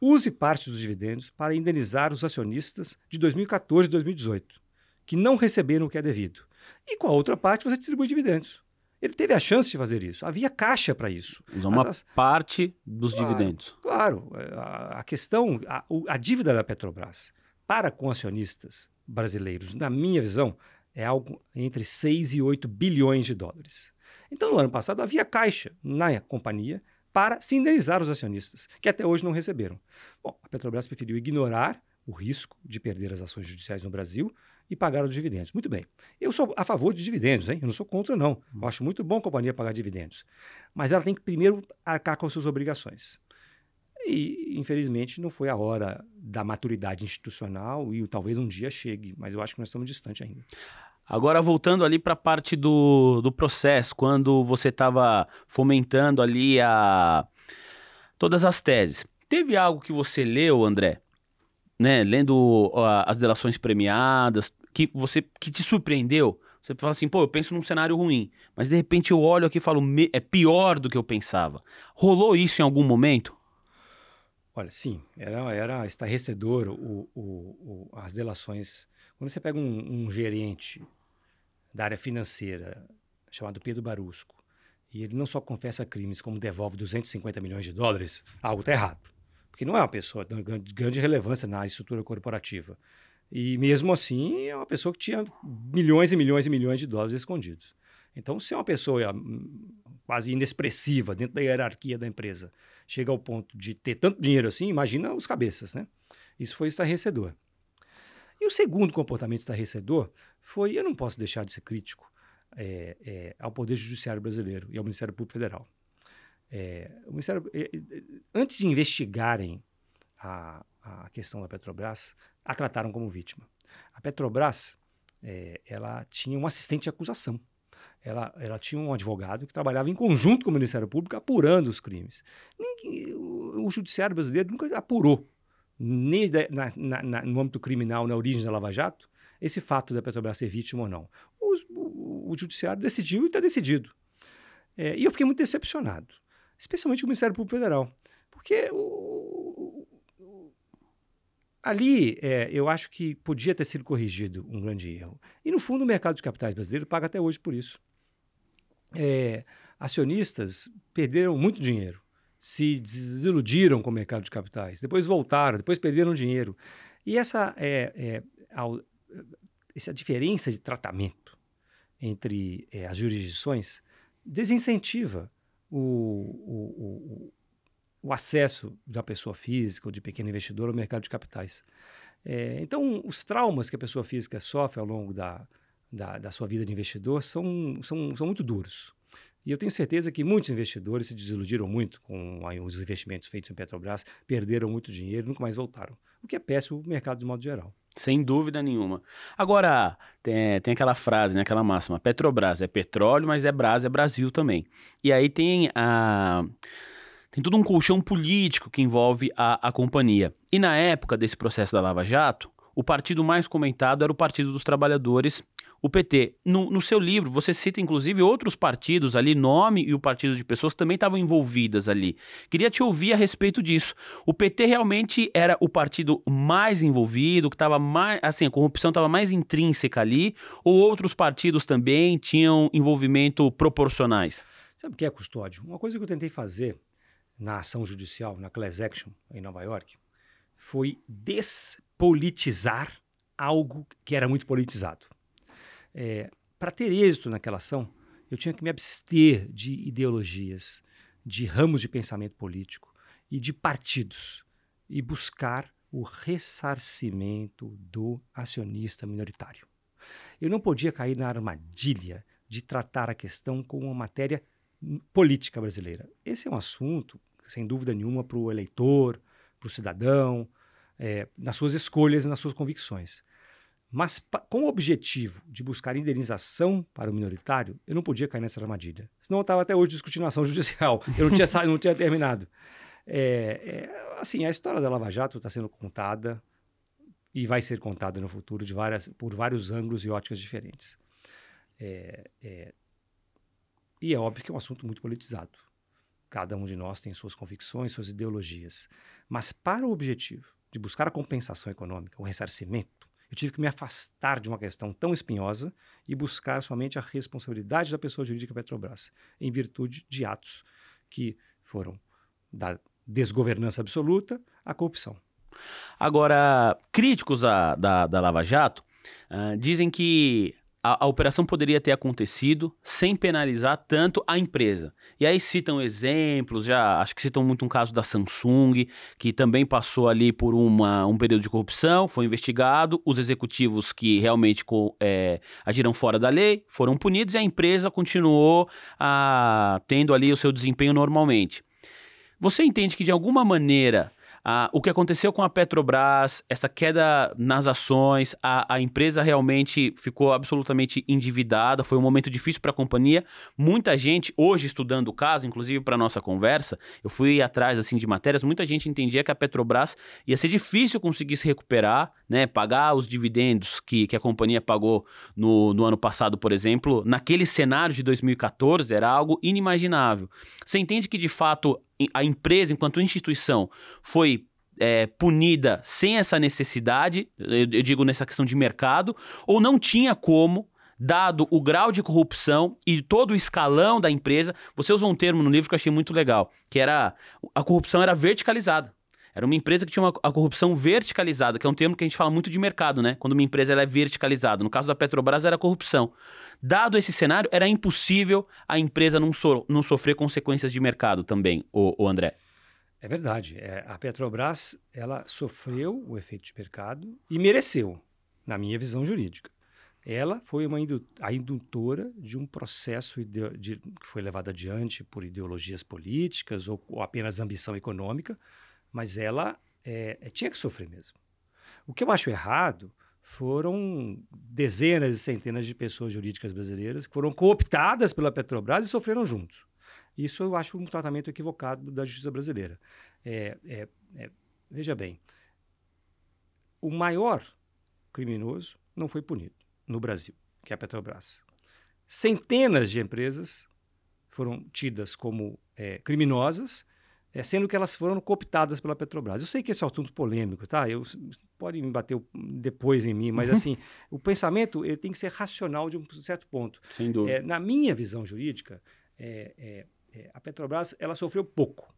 Use parte dos dividendos para indenizar os acionistas de 2014 e 2018, que não receberam o que é devido. E com a outra parte você distribui dividendos. Ele teve a chance de fazer isso. Havia caixa para isso.
Usa uma as... parte dos
claro,
dividendos.
Claro. A, a questão, a, a, dívida da Petrobras para com acionistas brasileiros, na minha visão, é algo entre 6 e 8 bilhões de dólares. Então, no ano passado, havia caixa na companhia para se indenizar os acionistas, que até hoje não receberam. Bom, a Petrobras preferiu ignorar o risco de perder as ações judiciais no Brasil e pagar os dividendos. Muito bem. Eu sou a favor de dividendos, hein? Eu não sou contra, não. Eu acho muito bom a companhia pagar dividendos. Mas ela tem que primeiro arcar com suas obrigações. E, infelizmente, não foi a hora da maturidade institucional e talvez um dia chegue, mas eu acho que nós estamos distante ainda.
Agora, voltando ali para a parte do, do processo, quando você estava fomentando ali a todas as teses, teve algo que você leu, André, né, lendo uh, as delações premiadas, que você que te surpreendeu? Você fala assim, pô, eu penso num cenário ruim, mas de repente eu olho aqui e falo, é pior do que eu pensava. Rolou isso em algum momento?
Olha, sim, era, era estarrecedor o, o, o, as delações. Quando você pega um, um gerente da área financeira chamado Pedro Barusco. E ele não só confessa crimes, como devolve 250 milhões de dólares, algo está errado. Porque não é uma pessoa de grande relevância na estrutura corporativa. E mesmo assim, é uma pessoa que tinha milhões e milhões e milhões de dólares escondidos. Então, se é uma pessoa hum, quase inexpressiva dentro da hierarquia da empresa chega ao ponto de ter tanto dinheiro assim, imagina os cabeças, né? Isso foi estarrecedor. E o segundo comportamento estarrecedor foi, eu não posso deixar de ser crítico é, é, ao Poder Judiciário brasileiro e ao Ministério Público Federal. É, o Ministério, é, é, antes de investigarem a, a questão da Petrobras, a trataram como vítima. A Petrobras, é, ela tinha um assistente de acusação. Ela, ela, tinha um advogado que trabalhava em conjunto com o Ministério Público apurando os crimes. Ninguém, o, o, Judiciário brasileiro nunca apurou, na, na, no âmbito criminal, na origem da Lava Jato, esse fato da Petrobras ser vítima ou não. O, o, o Judiciário decidiu e está decidido. É, e eu fiquei muito decepcionado, especialmente com o Ministério Público Federal, porque o, ali é, eu acho que podia ter sido corrigido um grande erro. E no fundo o mercado de capitais brasileiro paga até hoje por isso. É, acionistas perderam muito dinheiro, se desiludiram com o mercado de capitais, depois voltaram, depois perderam dinheiro. E essa, é, é essa diferença de tratamento entre é, as jurisdições desincentiva o, o, o acesso da pessoa física ou de pequeno investidor ao mercado de capitais. É, então, os traumas que a pessoa física sofre ao longo da, da, da, sua vida de investidor são, são, são muito duros. E eu tenho certeza que muitos investidores se desiludiram muito com os investimentos feitos em Petrobras, perderam muito dinheiro, nunca mais voltaram. O que é péssimo o mercado de modo geral.
Sem dúvida nenhuma. Agora, tem, tem aquela frase, né, aquela máxima: Petrobras é petróleo, mas é Brás, é Brasil também. E aí tem a tem todo um colchão político que envolve a, a companhia. E na época desse processo da Lava Jato, o partido mais comentado era o Partido dos Trabalhadores, o PT. No, no, seu livro, você cita inclusive outros partidos ali, Nome e o Partido de Pessoas também estavam envolvidas ali. Queria te ouvir a respeito disso. O PT realmente era o partido mais envolvido, que estava mais. Assim, a corrupção estava mais intrínseca ali, ou outros partidos também tinham envolvimento proporcionais?
Sabe o que é custódio? Uma coisa que eu tentei fazer na ação judicial, na class action em Nova York, foi despolitizar algo que era muito politizado. É, Para ter êxito naquela ação, eu tinha que me abster de ideologias, de ramos de pensamento político e de partidos e buscar o ressarcimento do acionista minoritário. Eu não podia cair na armadilha de tratar a questão como uma matéria política brasileira. Esse é um assunto, sem dúvida nenhuma, para o eleitor, para o cidadão, é, nas suas escolhas e nas suas convicções. Mas com o objetivo de buscar indenização para o minoritário, eu não podia cair nessa armadilha. Senão eu estava até hoje discutindo a ação judicial. [LAUGHS] Eu não tinha, não tinha terminado. É, é, assim, a história da Lava Jato está sendo contada e vai ser contada no futuro de várias, por vários ângulos e óticas diferentes. É, é e é óbvio que é um assunto muito politizado. Cada um de nós tem suas convicções, suas ideologias. Mas para o objetivo de buscar a compensação econômica, o ressarcimento, eu tive que me afastar de uma questão tão espinhosa e buscar somente a responsabilidade da pessoa jurídica Petrobras, em virtude de atos que foram da desgovernança absoluta à corrupção.
Agora, críticos da, da, da Lava Jato uh, dizem que a, a, operação poderia ter acontecido sem penalizar tanto a empresa. E aí citam exemplos, já acho que citam muito um caso da Samsung, que também passou ali por uma, um período de corrupção, foi investigado, os executivos que realmente é, agiram fora da lei foram punidos e a empresa continuou a, tendo ali o seu desempenho normalmente. Você entende que de alguma maneira ah, o que aconteceu com a Petrobras, essa queda nas ações, a, a empresa realmente ficou absolutamente endividada, foi um momento difícil para a companhia. Muita gente, hoje estudando o caso, inclusive para nossa conversa, eu fui atrás assim de matérias, muita gente entendia que a Petrobras ia ser difícil conseguir se recuperar, né, pagar os dividendos que, que a companhia pagou no, no ano passado, por exemplo, naquele cenário de 2014 era algo inimaginável. Você entende que de fato a empresa, enquanto instituição, foi é, punida sem essa necessidade, eu, eu, digo nessa questão de mercado, ou não tinha como dado o grau de corrupção e todo o escalão da empresa. Você usou um termo no livro que eu achei muito legal, que era a corrupção era verticalizada. Era uma empresa que tinha uma, a corrupção verticalizada, que é um termo que a gente fala muito de mercado, né? Quando uma empresa ela é verticalizada. No caso da Petrobras era corrupção. Dado esse cenário, era impossível a empresa não, so, não sofrer consequências de mercado também, o, André.
É verdade. É, a Petrobras ela sofreu o efeito de mercado e mereceu, na minha visão jurídica. Ela foi uma indu a indutora de um processo de, que foi levado adiante por ideologias políticas ou, ou apenas ambição econômica, mas ela é, é, tinha que sofrer mesmo. O que eu acho errado foram dezenas e centenas de pessoas jurídicas brasileiras que foram cooptadas pela Petrobras e sofreram juntos. Isso eu acho um tratamento equivocado da justiça brasileira. É, é, é, veja bem, o maior criminoso não foi punido no Brasil, que é a Petrobras. Centenas de empresas foram tidas como é, criminosas é, sendo que elas foram cooptadas pela Petrobras. Eu sei que esse é um assunto polêmico, tá? Eu, pode me bater depois em mim, mas uhum. assim, o pensamento ele tem que ser racional de um certo ponto.
Sem dúvida.
É, na minha visão jurídica, é, é, é a Petrobras ela sofreu pouco,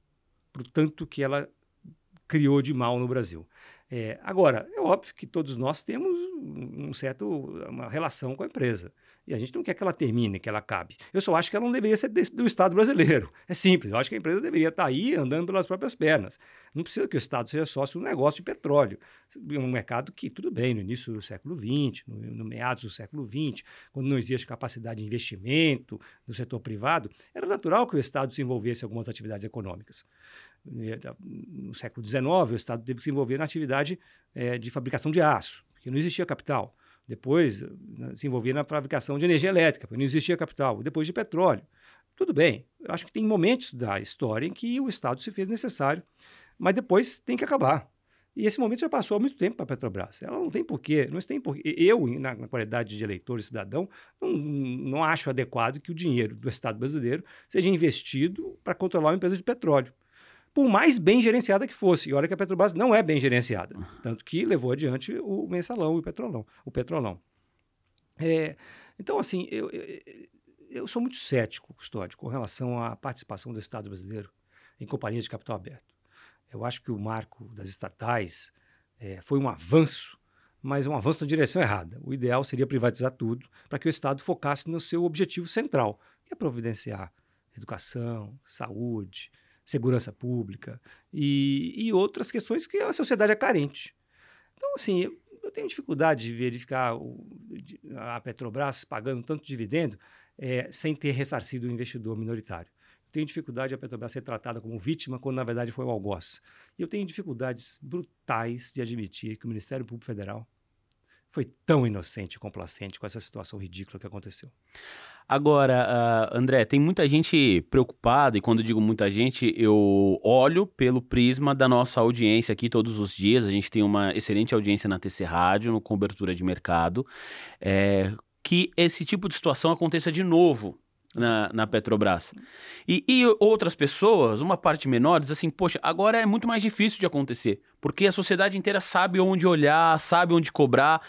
portanto que ela criou de mal no Brasil. É, agora, é óbvio que todos nós temos um certo, uma relação com a empresa. E a gente não quer que ela termine, que ela acabe. Eu só acho que ela não deveria ser do Estado brasileiro. É simples. Eu acho que a empresa deveria estar aí andando pelas próprias pernas. Não precisa que o Estado seja sócio de um negócio de petróleo. Um mercado que, tudo bem, no início do século XX, no, no meados do século XX, quando não existe capacidade de investimento do setor privado, era natural que o Estado se envolvesse em algumas atividades econômicas. No século XIX, o Estado teve que se envolver na atividade é, de fabricação de aço, porque não existia capital. Depois né, se envolvia na fabricação de energia elétrica, porque não existia capital. Depois de petróleo. Tudo bem, eu acho que tem momentos da história em que o Estado se fez necessário, mas depois tem que acabar. E esse momento já passou há muito tempo para a Petrobras. Ela não tem porquê, não tem porquê. Eu, na, na qualidade de eleitor e cidadão, não, não acho adequado que o dinheiro do Estado brasileiro seja investido para controlar uma empresa de petróleo por mais bem gerenciada que fosse. E olha que a Petrobras não é bem gerenciada, tanto que levou adiante o mensalão e o petrolão. O petrolão. É, então, assim, eu, eu, eu, sou muito cético, Custódio, com relação à participação do Estado brasileiro em companhias de capital aberto. Eu acho que o marco das estatais é, foi um avanço, mas um avanço na direção errada. O ideal seria privatizar tudo para que o Estado focasse no seu objetivo central, que é providenciar educação, saúde, segurança pública e, e outras questões que a sociedade é carente. Então, assim, eu, eu tenho dificuldade de verificar o, a Petrobras pagando tanto dividendo é, sem ter ressarcido o investidor minoritário. Eu tenho dificuldade de a Petrobras ser tratada como vítima quando, na verdade, foi um algoz. E eu tenho dificuldades brutais de admitir que o Ministério Público Federal foi tão inocente e complacente com essa situação ridícula que aconteceu.
Agora, uh, André, tem muita gente preocupada, e quando digo muita gente, eu olho pelo prisma da nossa audiência aqui todos os dias. A gente tem uma excelente audiência na TC Rádio, no Cobertura de Mercado. É, que esse tipo de situação aconteça de novo na, na Petrobras. E, e, outras pessoas, uma parte menor, diz assim: poxa, agora é muito mais difícil de acontecer, porque a sociedade inteira sabe onde olhar, sabe onde cobrar.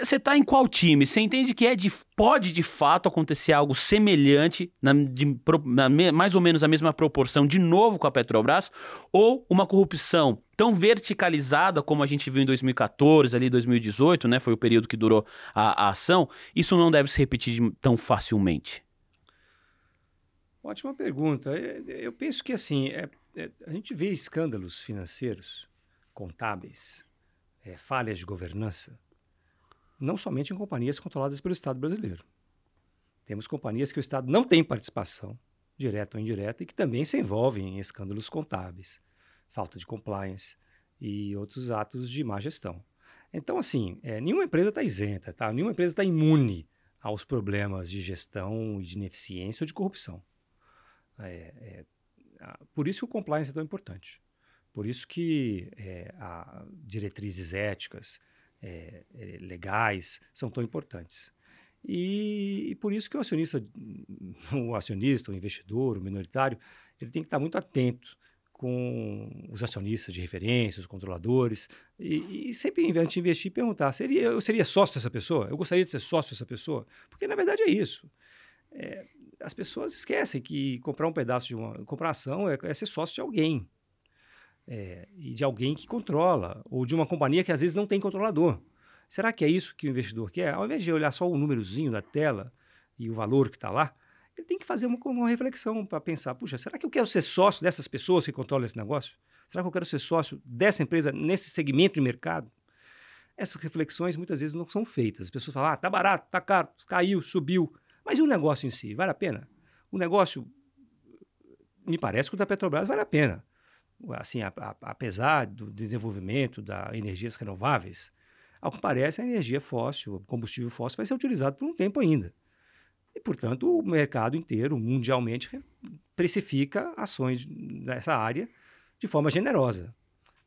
Você está em qual time? Você entende que é de, pode de fato acontecer algo semelhante, na, de, na, mais ou menos a mesma proporção, de novo com a Petrobras? Ou uma corrupção tão verticalizada como a gente viu em 2014, ali 2018, né? Foi o período que durou a, a ação. Isso não deve se repetir de, tão facilmente.
Ótima pergunta. É, eu penso que assim, é, é, a gente vê escândalos financeiros, contábeis, é, falhas de governança, não somente em companhias controladas pelo Estado brasileiro. Temos companhias que o Estado não tem participação, direta ou indireta, e que também se envolvem em escândalos contábeis, falta de compliance e outros atos de má gestão. Então, assim, é, nenhuma empresa está isenta, tá? nenhuma empresa está imune aos problemas de gestão e de ineficiência ou de corrupção. É, é, por isso que o compliance é tão importante. Por isso que é, diretrizes éticas, é, é, legais, são tão importantes. E, e, por isso que o acionista, [LAUGHS] o acionista, o investidor, o minoritário, ele tem que estar muito atento com os acionistas de referência, os controladores, e, e sempre antes de investir, perguntar: seria, eu seria sócio dessa pessoa? Eu gostaria de ser sócio dessa pessoa? Porque na verdade é isso. É, as pessoas esquecem que comprar um pedaço de uma. comprar ação é, é ser sócio de alguém. É, e de alguém que controla, ou de uma companhia que às vezes não tem controlador. Será que é isso que o investidor quer? Ao invés de olhar só o númerozinho da tela e o valor que está lá, ele tem que fazer uma, uma reflexão para pensar: puxa, será que eu quero ser sócio dessas pessoas que controlam esse negócio? Será que eu quero ser sócio dessa empresa nesse segmento de mercado? Essas reflexões muitas vezes não são feitas. As pessoas falam: ah, tá barato, tá caro, caiu, subiu. Mas e o negócio em si? Vale a pena? O negócio, me parece que o da Petrobras vale a pena. Assim, apesar do desenvolvimento das energias renováveis, ao que parece, a energia fóssil, o combustível fóssil, vai ser utilizado por um tempo ainda. E, portanto, o mercado inteiro, mundialmente, precifica ações nessa área de forma generosa.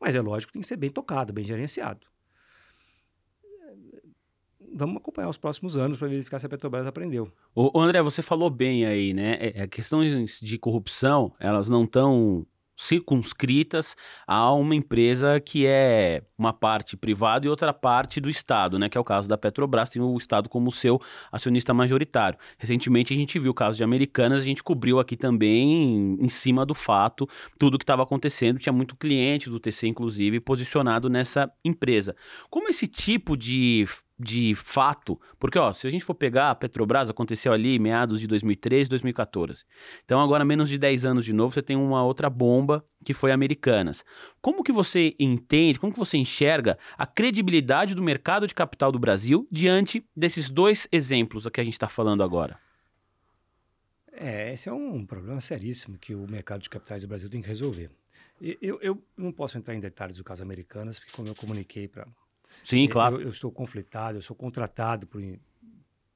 Mas é lógico que tem que ser bem tocado, bem gerenciado. Vamos acompanhar os próximos anos para verificar se a Petrobras aprendeu.
O André, você falou bem aí, né? É, é, questões de corrupção, elas não estão circunscritas a uma empresa que é uma parte privada e outra parte do Estado, né? Que é o caso da Petrobras, tem o Estado como seu acionista majoritário. Recentemente a gente viu o caso de Americanas, a gente cobriu aqui também em cima do fato tudo que estava acontecendo. Tinha muito cliente do TC, inclusive, posicionado nessa empresa. Como esse tipo de de fato, porque ó, se a gente for pegar a Petrobras, aconteceu ali meados de 2013, 2014. Então agora menos de 10 anos de novo, você tem uma outra bomba que foi Americanas. Como que você entende, como que você enxerga a credibilidade do mercado de capital do Brasil diante desses dois exemplos que a gente está falando agora?
É, esse é um problema seríssimo que o mercado de capitais do Brasil tem que resolver. Eu, eu não posso entrar em detalhes do caso Americanas, porque como eu comuniquei para
Sim, claro.
Eu, eu, estou conflitado, eu sou contratado por,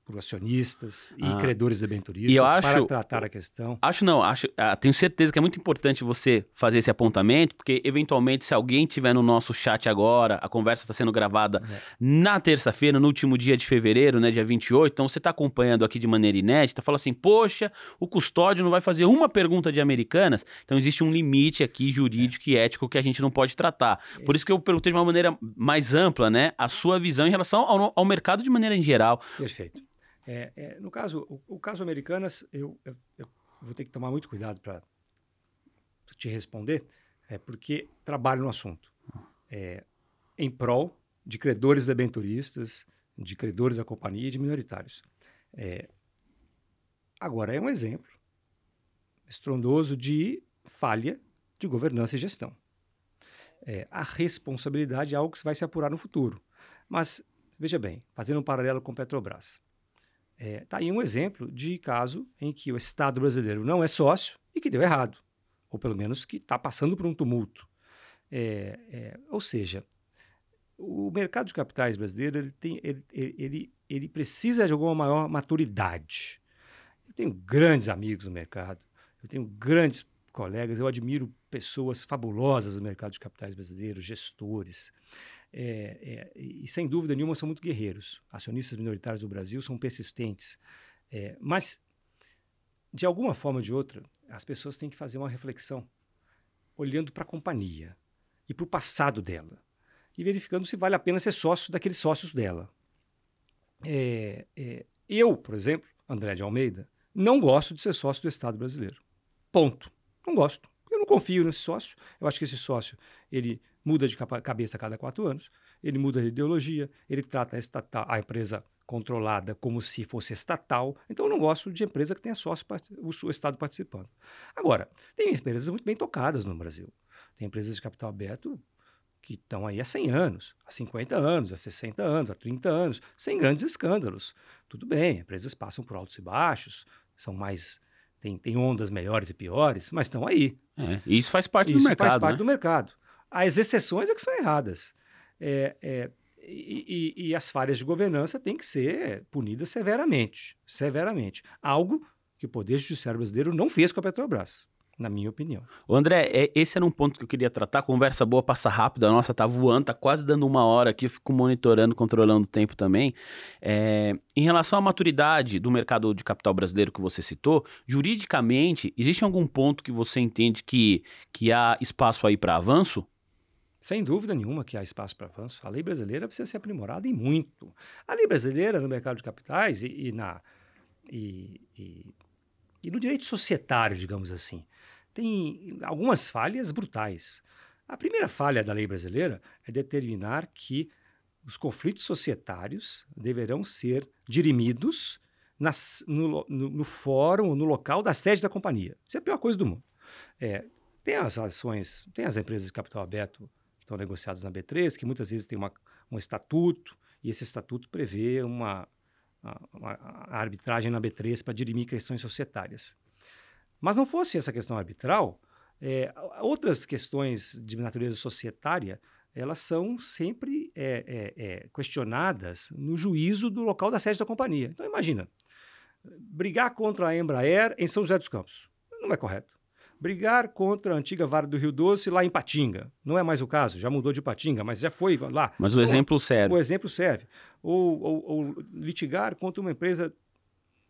por acionistas e ah. credores debenturistas
acho,
para tratar a questão.
Acho não, acho, ah, tenho certeza que é muito importante você fazer esse apontamento, porque eventualmente se alguém tiver no nosso chat agora, a conversa está sendo gravada é. na terça-feira, no último dia de fevereiro, né, dia 28, então você está acompanhando aqui de maneira inédita, fala assim, poxa, o custódio não vai fazer uma pergunta de americanas, então existe um limite aqui jurídico é. e ético que a gente não pode tratar. Por isso que eu perguntei de uma maneira mais ampla, né, a sua visão em relação ao, ao mercado de maneira em geral.
Perfeito. É, é, no caso, o, o, caso Americanas, eu, eu, eu, vou ter que tomar muito cuidado para te responder, é porque trabalho no assunto. É, em prol de credores debenturistas, de credores da companhia e de minoritários. É, agora, é um exemplo estrondoso de falha de governança e gestão. É, a responsabilidade é algo que vai se apurar no futuro. Mas, veja bem, fazendo um paralelo com Petrobras. Está é, tá aí um exemplo de caso em que o Estado brasileiro não é sócio e que deu errado, ou pelo menos que está passando por um tumulto. É, é, ou seja, o mercado de capitais brasileiro ele, tem, ele, ele, ele precisa de alguma maior maturidade. Eu tenho grandes amigos no mercado, eu tenho grandes colegas, eu admiro pessoas fabulosas no mercado de capitais brasileiro, gestores. É, é, e sem dúvida nenhuma são muito guerreiros. Acionistas minoritários do Brasil são persistentes. É, mas, de alguma forma ou de outra, as pessoas têm que fazer uma reflexão, olhando para a companhia e para o passado dela, e verificando se vale a pena ser sócio daqueles sócios dela. É, é, eu, por exemplo, André de Almeida, não gosto de ser sócio do Estado brasileiro. Ponto. Não gosto. Eu não confio nesse sócio. Eu acho que esse sócio ele muda de cabeça a cada quatro anos, ele muda de ideologia, ele trata a, estatal, a empresa controlada como se fosse estatal. Então, eu não gosto de empresa que tenha sócio, o Estado participando. Agora, tem empresas muito bem tocadas no Brasil. Tem empresas de capital aberto que estão aí há 100 anos, há 50 anos, há 60 anos, há 30 anos, sem grandes escândalos. Tudo bem, empresas passam por altos e baixos, são mais tem, tem ondas melhores e piores, mas estão aí.
É, isso faz parte isso do mercado.
Isso faz parte
né?
do mercado. As exceções é que são erradas. É, é, e, e, e, as falhas de governança têm que ser punidas severamente. Severamente. Algo que o Poder Judiciário brasileiro não fez com a Petrobras. na minha opinião.
O André, é, esse era um ponto que eu queria tratar. Conversa boa, passa rápido. A nossa tá voando, tá quase dando uma hora aqui. Eu fico monitorando, controlando o tempo também. É, em relação à maturidade do mercado de capital brasileiro que você citou, juridicamente, existe algum ponto que você entende que, que há espaço aí para avanço?
Sem dúvida nenhuma que há espaço para avanço. A lei brasileira precisa ser aprimorada e muito. A lei brasileira no mercado de capitais e, e na, e, e, e no direito societário, digamos assim, tem algumas falhas brutais. A primeira falha da lei brasileira é determinar que os conflitos societários deverão ser dirimidos nas, no, no, no, fórum, no local da sede da companhia. Isso é a pior coisa do mundo. É, tem as ações, tem as empresas de capital aberto estão negociadas na B3, que muitas vezes tem uma, um estatuto, e esse estatuto prevê uma, uma, uma arbitragem na B3 para dirimir questões societárias. Mas não fosse essa questão arbitral, é, outras questões de natureza societária, elas são sempre é, é, é, questionadas no juízo do local da sede da companhia. Então, imagina, brigar contra a Embraer em São José dos Campos. Não é correto brigar contra a antiga Vara do Rio Doce lá em Patinga. Não é mais o caso, já mudou de Patinga, mas já foi lá.
Mas o exemplo serve.
O exemplo serve. Ou, ou, ou litigar contra uma empresa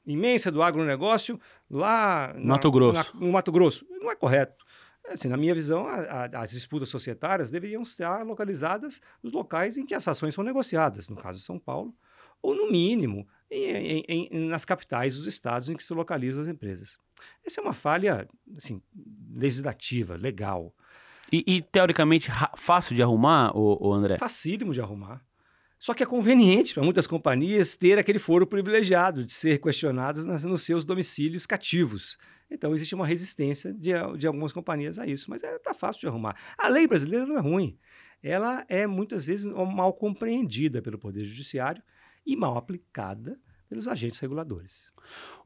imensa do agronegócio lá
na, Mato Grosso.
Na, no Mato Grosso. Não é correto. Assim, na minha visão, a, a, as disputas societárias deveriam estar localizadas nos locais em que as ações são negociadas, no caso de São Paulo, ou no mínimo em, em, nas capitais dos estados em que se localizam as empresas. Essa é uma falha assim, legislativa, legal.
E, e teoricamente fácil de arrumar, o, André?
Facílimo de arrumar. Só que é conveniente para muitas companhias ter aquele foro privilegiado de ser questionadas nas, nos seus domicílios cativos. Então, existe uma resistência de, de algumas companhias a isso, mas está é, tá fácil de arrumar. A lei brasileira não é ruim. Ela é muitas vezes mal compreendida pelo Poder Judiciário e mal aplicada pelos agentes reguladores.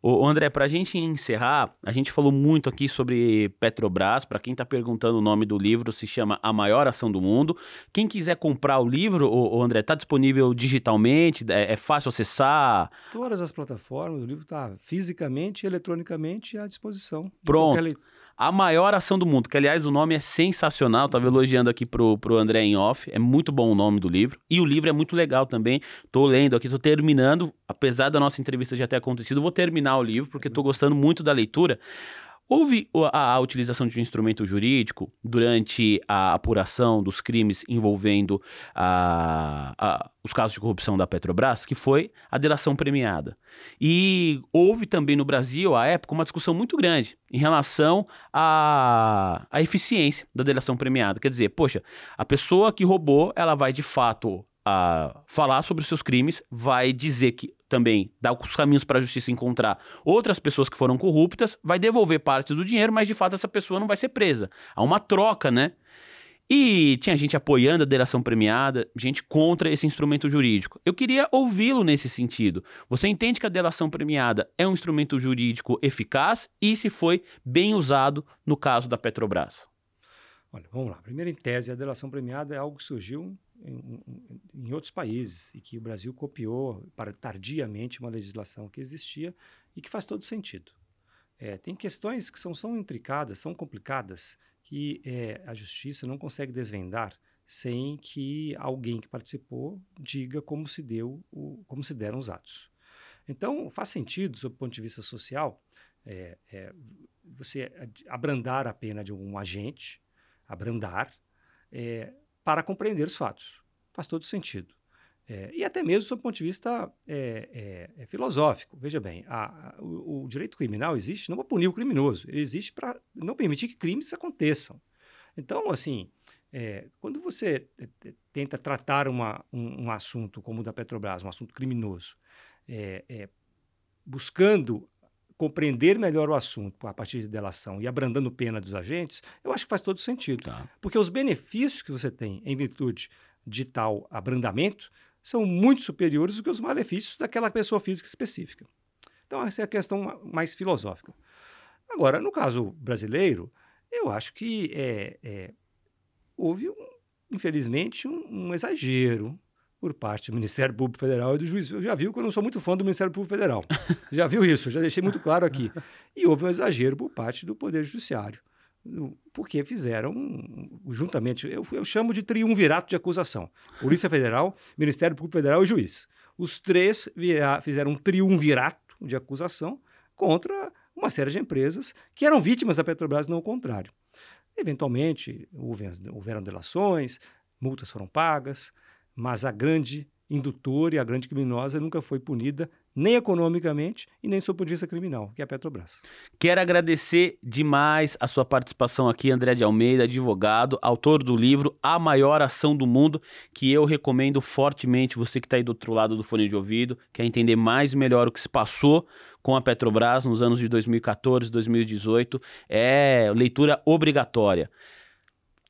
O André, para a gente encerrar, a gente falou muito aqui sobre Petrobras. Para quem está perguntando o nome do livro, se chama A Maior Ação do Mundo. Quem quiser comprar o livro, o, André, está disponível digitalmente? É, é, fácil acessar?
Todas as plataformas, o livro está fisicamente e eletronicamente à disposição.
Pronto. A maior ação do mundo, que aliás o nome é sensacional, estava elogiando aqui pro, pro André em off, é muito bom o nome do livro. E o livro é muito legal também. Tô lendo aqui, tô terminando, apesar da nossa entrevista já ter acontecido, vou terminar o livro porque tô gostando muito da leitura. Houve a, a, utilização de um instrumento jurídico durante a apuração dos crimes envolvendo a, a, os casos de corrupção da Petrobras, que foi a delação premiada. E houve também no Brasil, à época, uma discussão muito grande em relação à, à eficiência da delação premiada. Quer dizer, poxa, a pessoa que roubou, ela vai de fato a falar sobre os seus crimes, vai dizer que também dá os caminhos para a justiça encontrar outras pessoas que foram corruptas, vai devolver parte do dinheiro, mas de fato essa pessoa não vai ser presa. Há uma troca, né? E tinha gente apoiando a delação premiada, gente contra esse instrumento jurídico. Eu queria ouvi-lo nesse sentido. Você entende que a delação premiada é um instrumento jurídico eficaz e se foi bem usado no caso da Petrobras?
Olha, vamos lá. Primeiro, em tese, a delação premiada é algo que surgiu em, em, outros países e que o Brasil copiou para tardiamente uma legislação que existia e que faz todo sentido. É, tem questões que são, são intricadas, são complicadas, que é, a justiça não consegue desvendar sem que alguém que participou diga como se deu, o, como se deram os atos. Então, faz sentido, sob o ponto de vista social, é, é, você abrandar a pena de um agente, abrandar, é, para compreender os fatos. Faz todo sentido. É, e até mesmo sob o ponto de vista é, é, é filosófico. Veja bem, a, a, o, o, direito criminal existe não para punir o criminoso, ele existe para não permitir que crimes aconteçam. Então, assim, é, quando você tenta tratar uma, um, um, assunto como o da Petrobras, um assunto criminoso, é, buscando compreender melhor o assunto a partir de delação e abrandando pena dos agentes, eu acho que faz todo sentido. Tá. Porque os benefícios que você tem em virtude de tal abrandamento são muito superiores do que os malefícios daquela pessoa física específica. Então, essa é a questão mais filosófica. Agora, no caso brasileiro, eu acho que é, é, houve, um, infelizmente, um, um exagero por parte do Ministério Público Federal e do juiz. Eu já viu que eu não sou muito fã do Ministério Público Federal. [LAUGHS] já viu isso, já deixei muito claro aqui. E houve um exagero por parte do Poder Judiciário. porque fizeram, juntamente, eu, eu chamo de triunvirato de acusação: Polícia Federal, Ministério Público Federal e juiz. Os três vira, fizeram um triunvirato de acusação contra uma série de empresas que eram vítimas da Petrobras, não o contrário. Eventualmente, houveram delações, multas foram pagas, mas a grande indutora e a grande criminosa nunca foi punida nem economicamente e nem sob o ponto de vista criminal, que é a Petrobras.
Quero agradecer demais a sua participação aqui, André de Almeida, advogado, autor do livro A Maior Ação do Mundo, que eu recomendo fortemente você que está aí do outro lado do fone de ouvido, quer entender mais e melhor o que se passou com a Petrobras nos anos de 2014, 2018, é leitura obrigatória.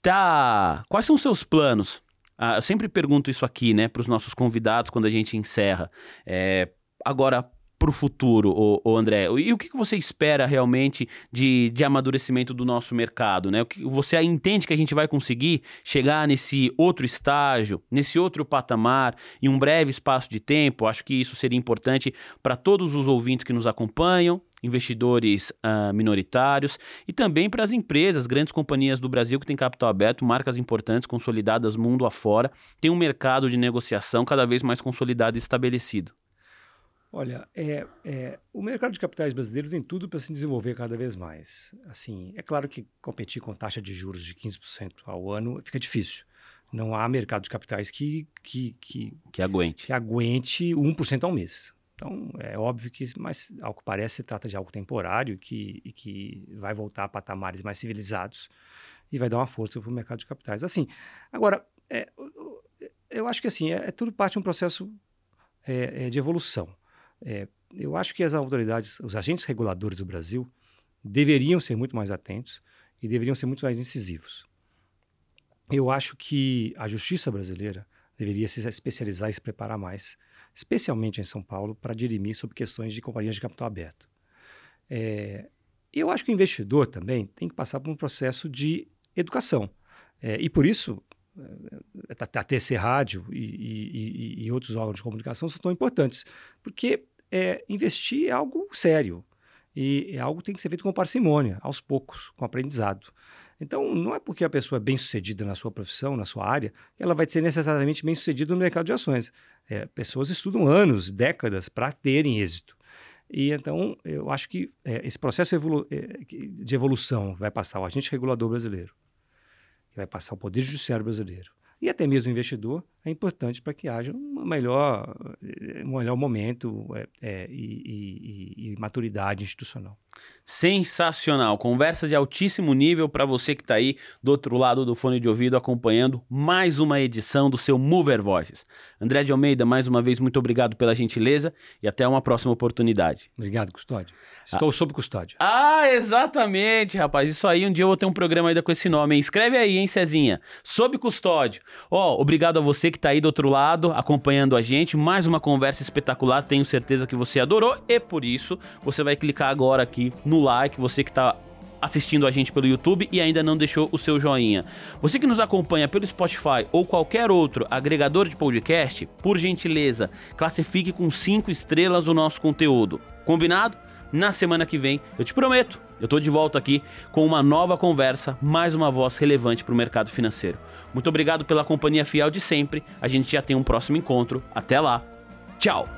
Tá, quais são os seus planos? Ah, eu sempre pergunto isso aqui, né, para os nossos convidados quando a gente encerra. É, agora para o futuro, André? E o que você espera realmente de, de amadurecimento do nosso mercado? Né? O que, você entende que a gente vai conseguir chegar nesse outro estágio, nesse outro patamar, em um breve espaço de tempo? Acho que isso seria importante para todos os ouvintes que nos acompanham, investidores uh, minoritários e também para as empresas, grandes companhias do Brasil que têm capital aberto, marcas importantes, consolidadas mundo afora, tem um mercado de negociação cada vez mais consolidado e estabelecido.
Olha, é, é, o mercado de capitais brasileiro tem tudo para se desenvolver cada vez mais. Assim, é claro que competir com taxa de juros de 15% ao ano fica difícil. Não há mercado de capitais que, que, que,
que aguente.
Que aguente 1% ao mês. Então, é óbvio que, mas ao que parece, se trata de algo temporário que, e que vai voltar a patamares mais civilizados e vai dar uma força para o mercado de capitais. Assim, agora, é, eu acho que assim, é, é tudo parte de um processo é, é de evolução. É, eu acho que as autoridades, os agentes reguladores do Brasil, deveriam ser muito mais atentos e deveriam ser muito mais incisivos. Eu acho que a justiça brasileira deveria se especializar e se preparar mais, especialmente em São Paulo, para dirimir sobre questões de companhias de capital aberto. É, eu acho que o investidor também tem que passar por um processo de educação. É, e por isso, a TC Rádio e, e, e, outros órgãos de comunicação são tão importantes, porque é, investir é algo sério e é algo que tem que ser feito com parcimônia, aos poucos, com aprendizado. Então, não é porque a pessoa é bem sucedida na sua profissão, na sua área, que ela vai ser necessariamente bem sucedida no mercado de ações. É, pessoas estudam anos, décadas para terem êxito. E então, eu acho que é, esse processo evolu é, de evolução vai passar o agente regulador brasileiro, vai passar o Poder Judiciário brasileiro e até mesmo o investidor é importante para que haja um melhor, um melhor momento é, é, e, e, e, maturidade institucional.
Sensacional! Conversa de altíssimo nível para você que está aí do outro lado do fone de ouvido acompanhando mais uma edição do seu Mover Voices. André de Almeida, mais uma vez, muito obrigado pela gentileza e até uma próxima oportunidade.
Obrigado, Custódio. Estou ah. sob custódia.
Ah, exatamente, rapaz. Isso aí, um dia eu vou ter um programa ainda com esse nome. Hein? Escreve aí, hein, Cezinha? Sob custódio. Ó, oh, obrigado a você que está aí do outro lado, acompanhando a gente. Mais uma conversa espetacular. Tenho certeza que você adorou. E por isso, você vai clicar agora aqui no like. Você que está assistindo a gente pelo YouTube e ainda não deixou o seu joinha. Você que nos acompanha pelo Spotify ou qualquer outro agregador de podcast, por gentileza, classifique com 5 estrelas o nosso conteúdo. Combinado? Na semana que vem, eu te prometo, eu estou de volta aqui com uma nova conversa, mais uma voz relevante para o mercado financeiro. Muito obrigado pela companhia fiel de sempre. A gente já tem um próximo encontro. Até lá. Tchau!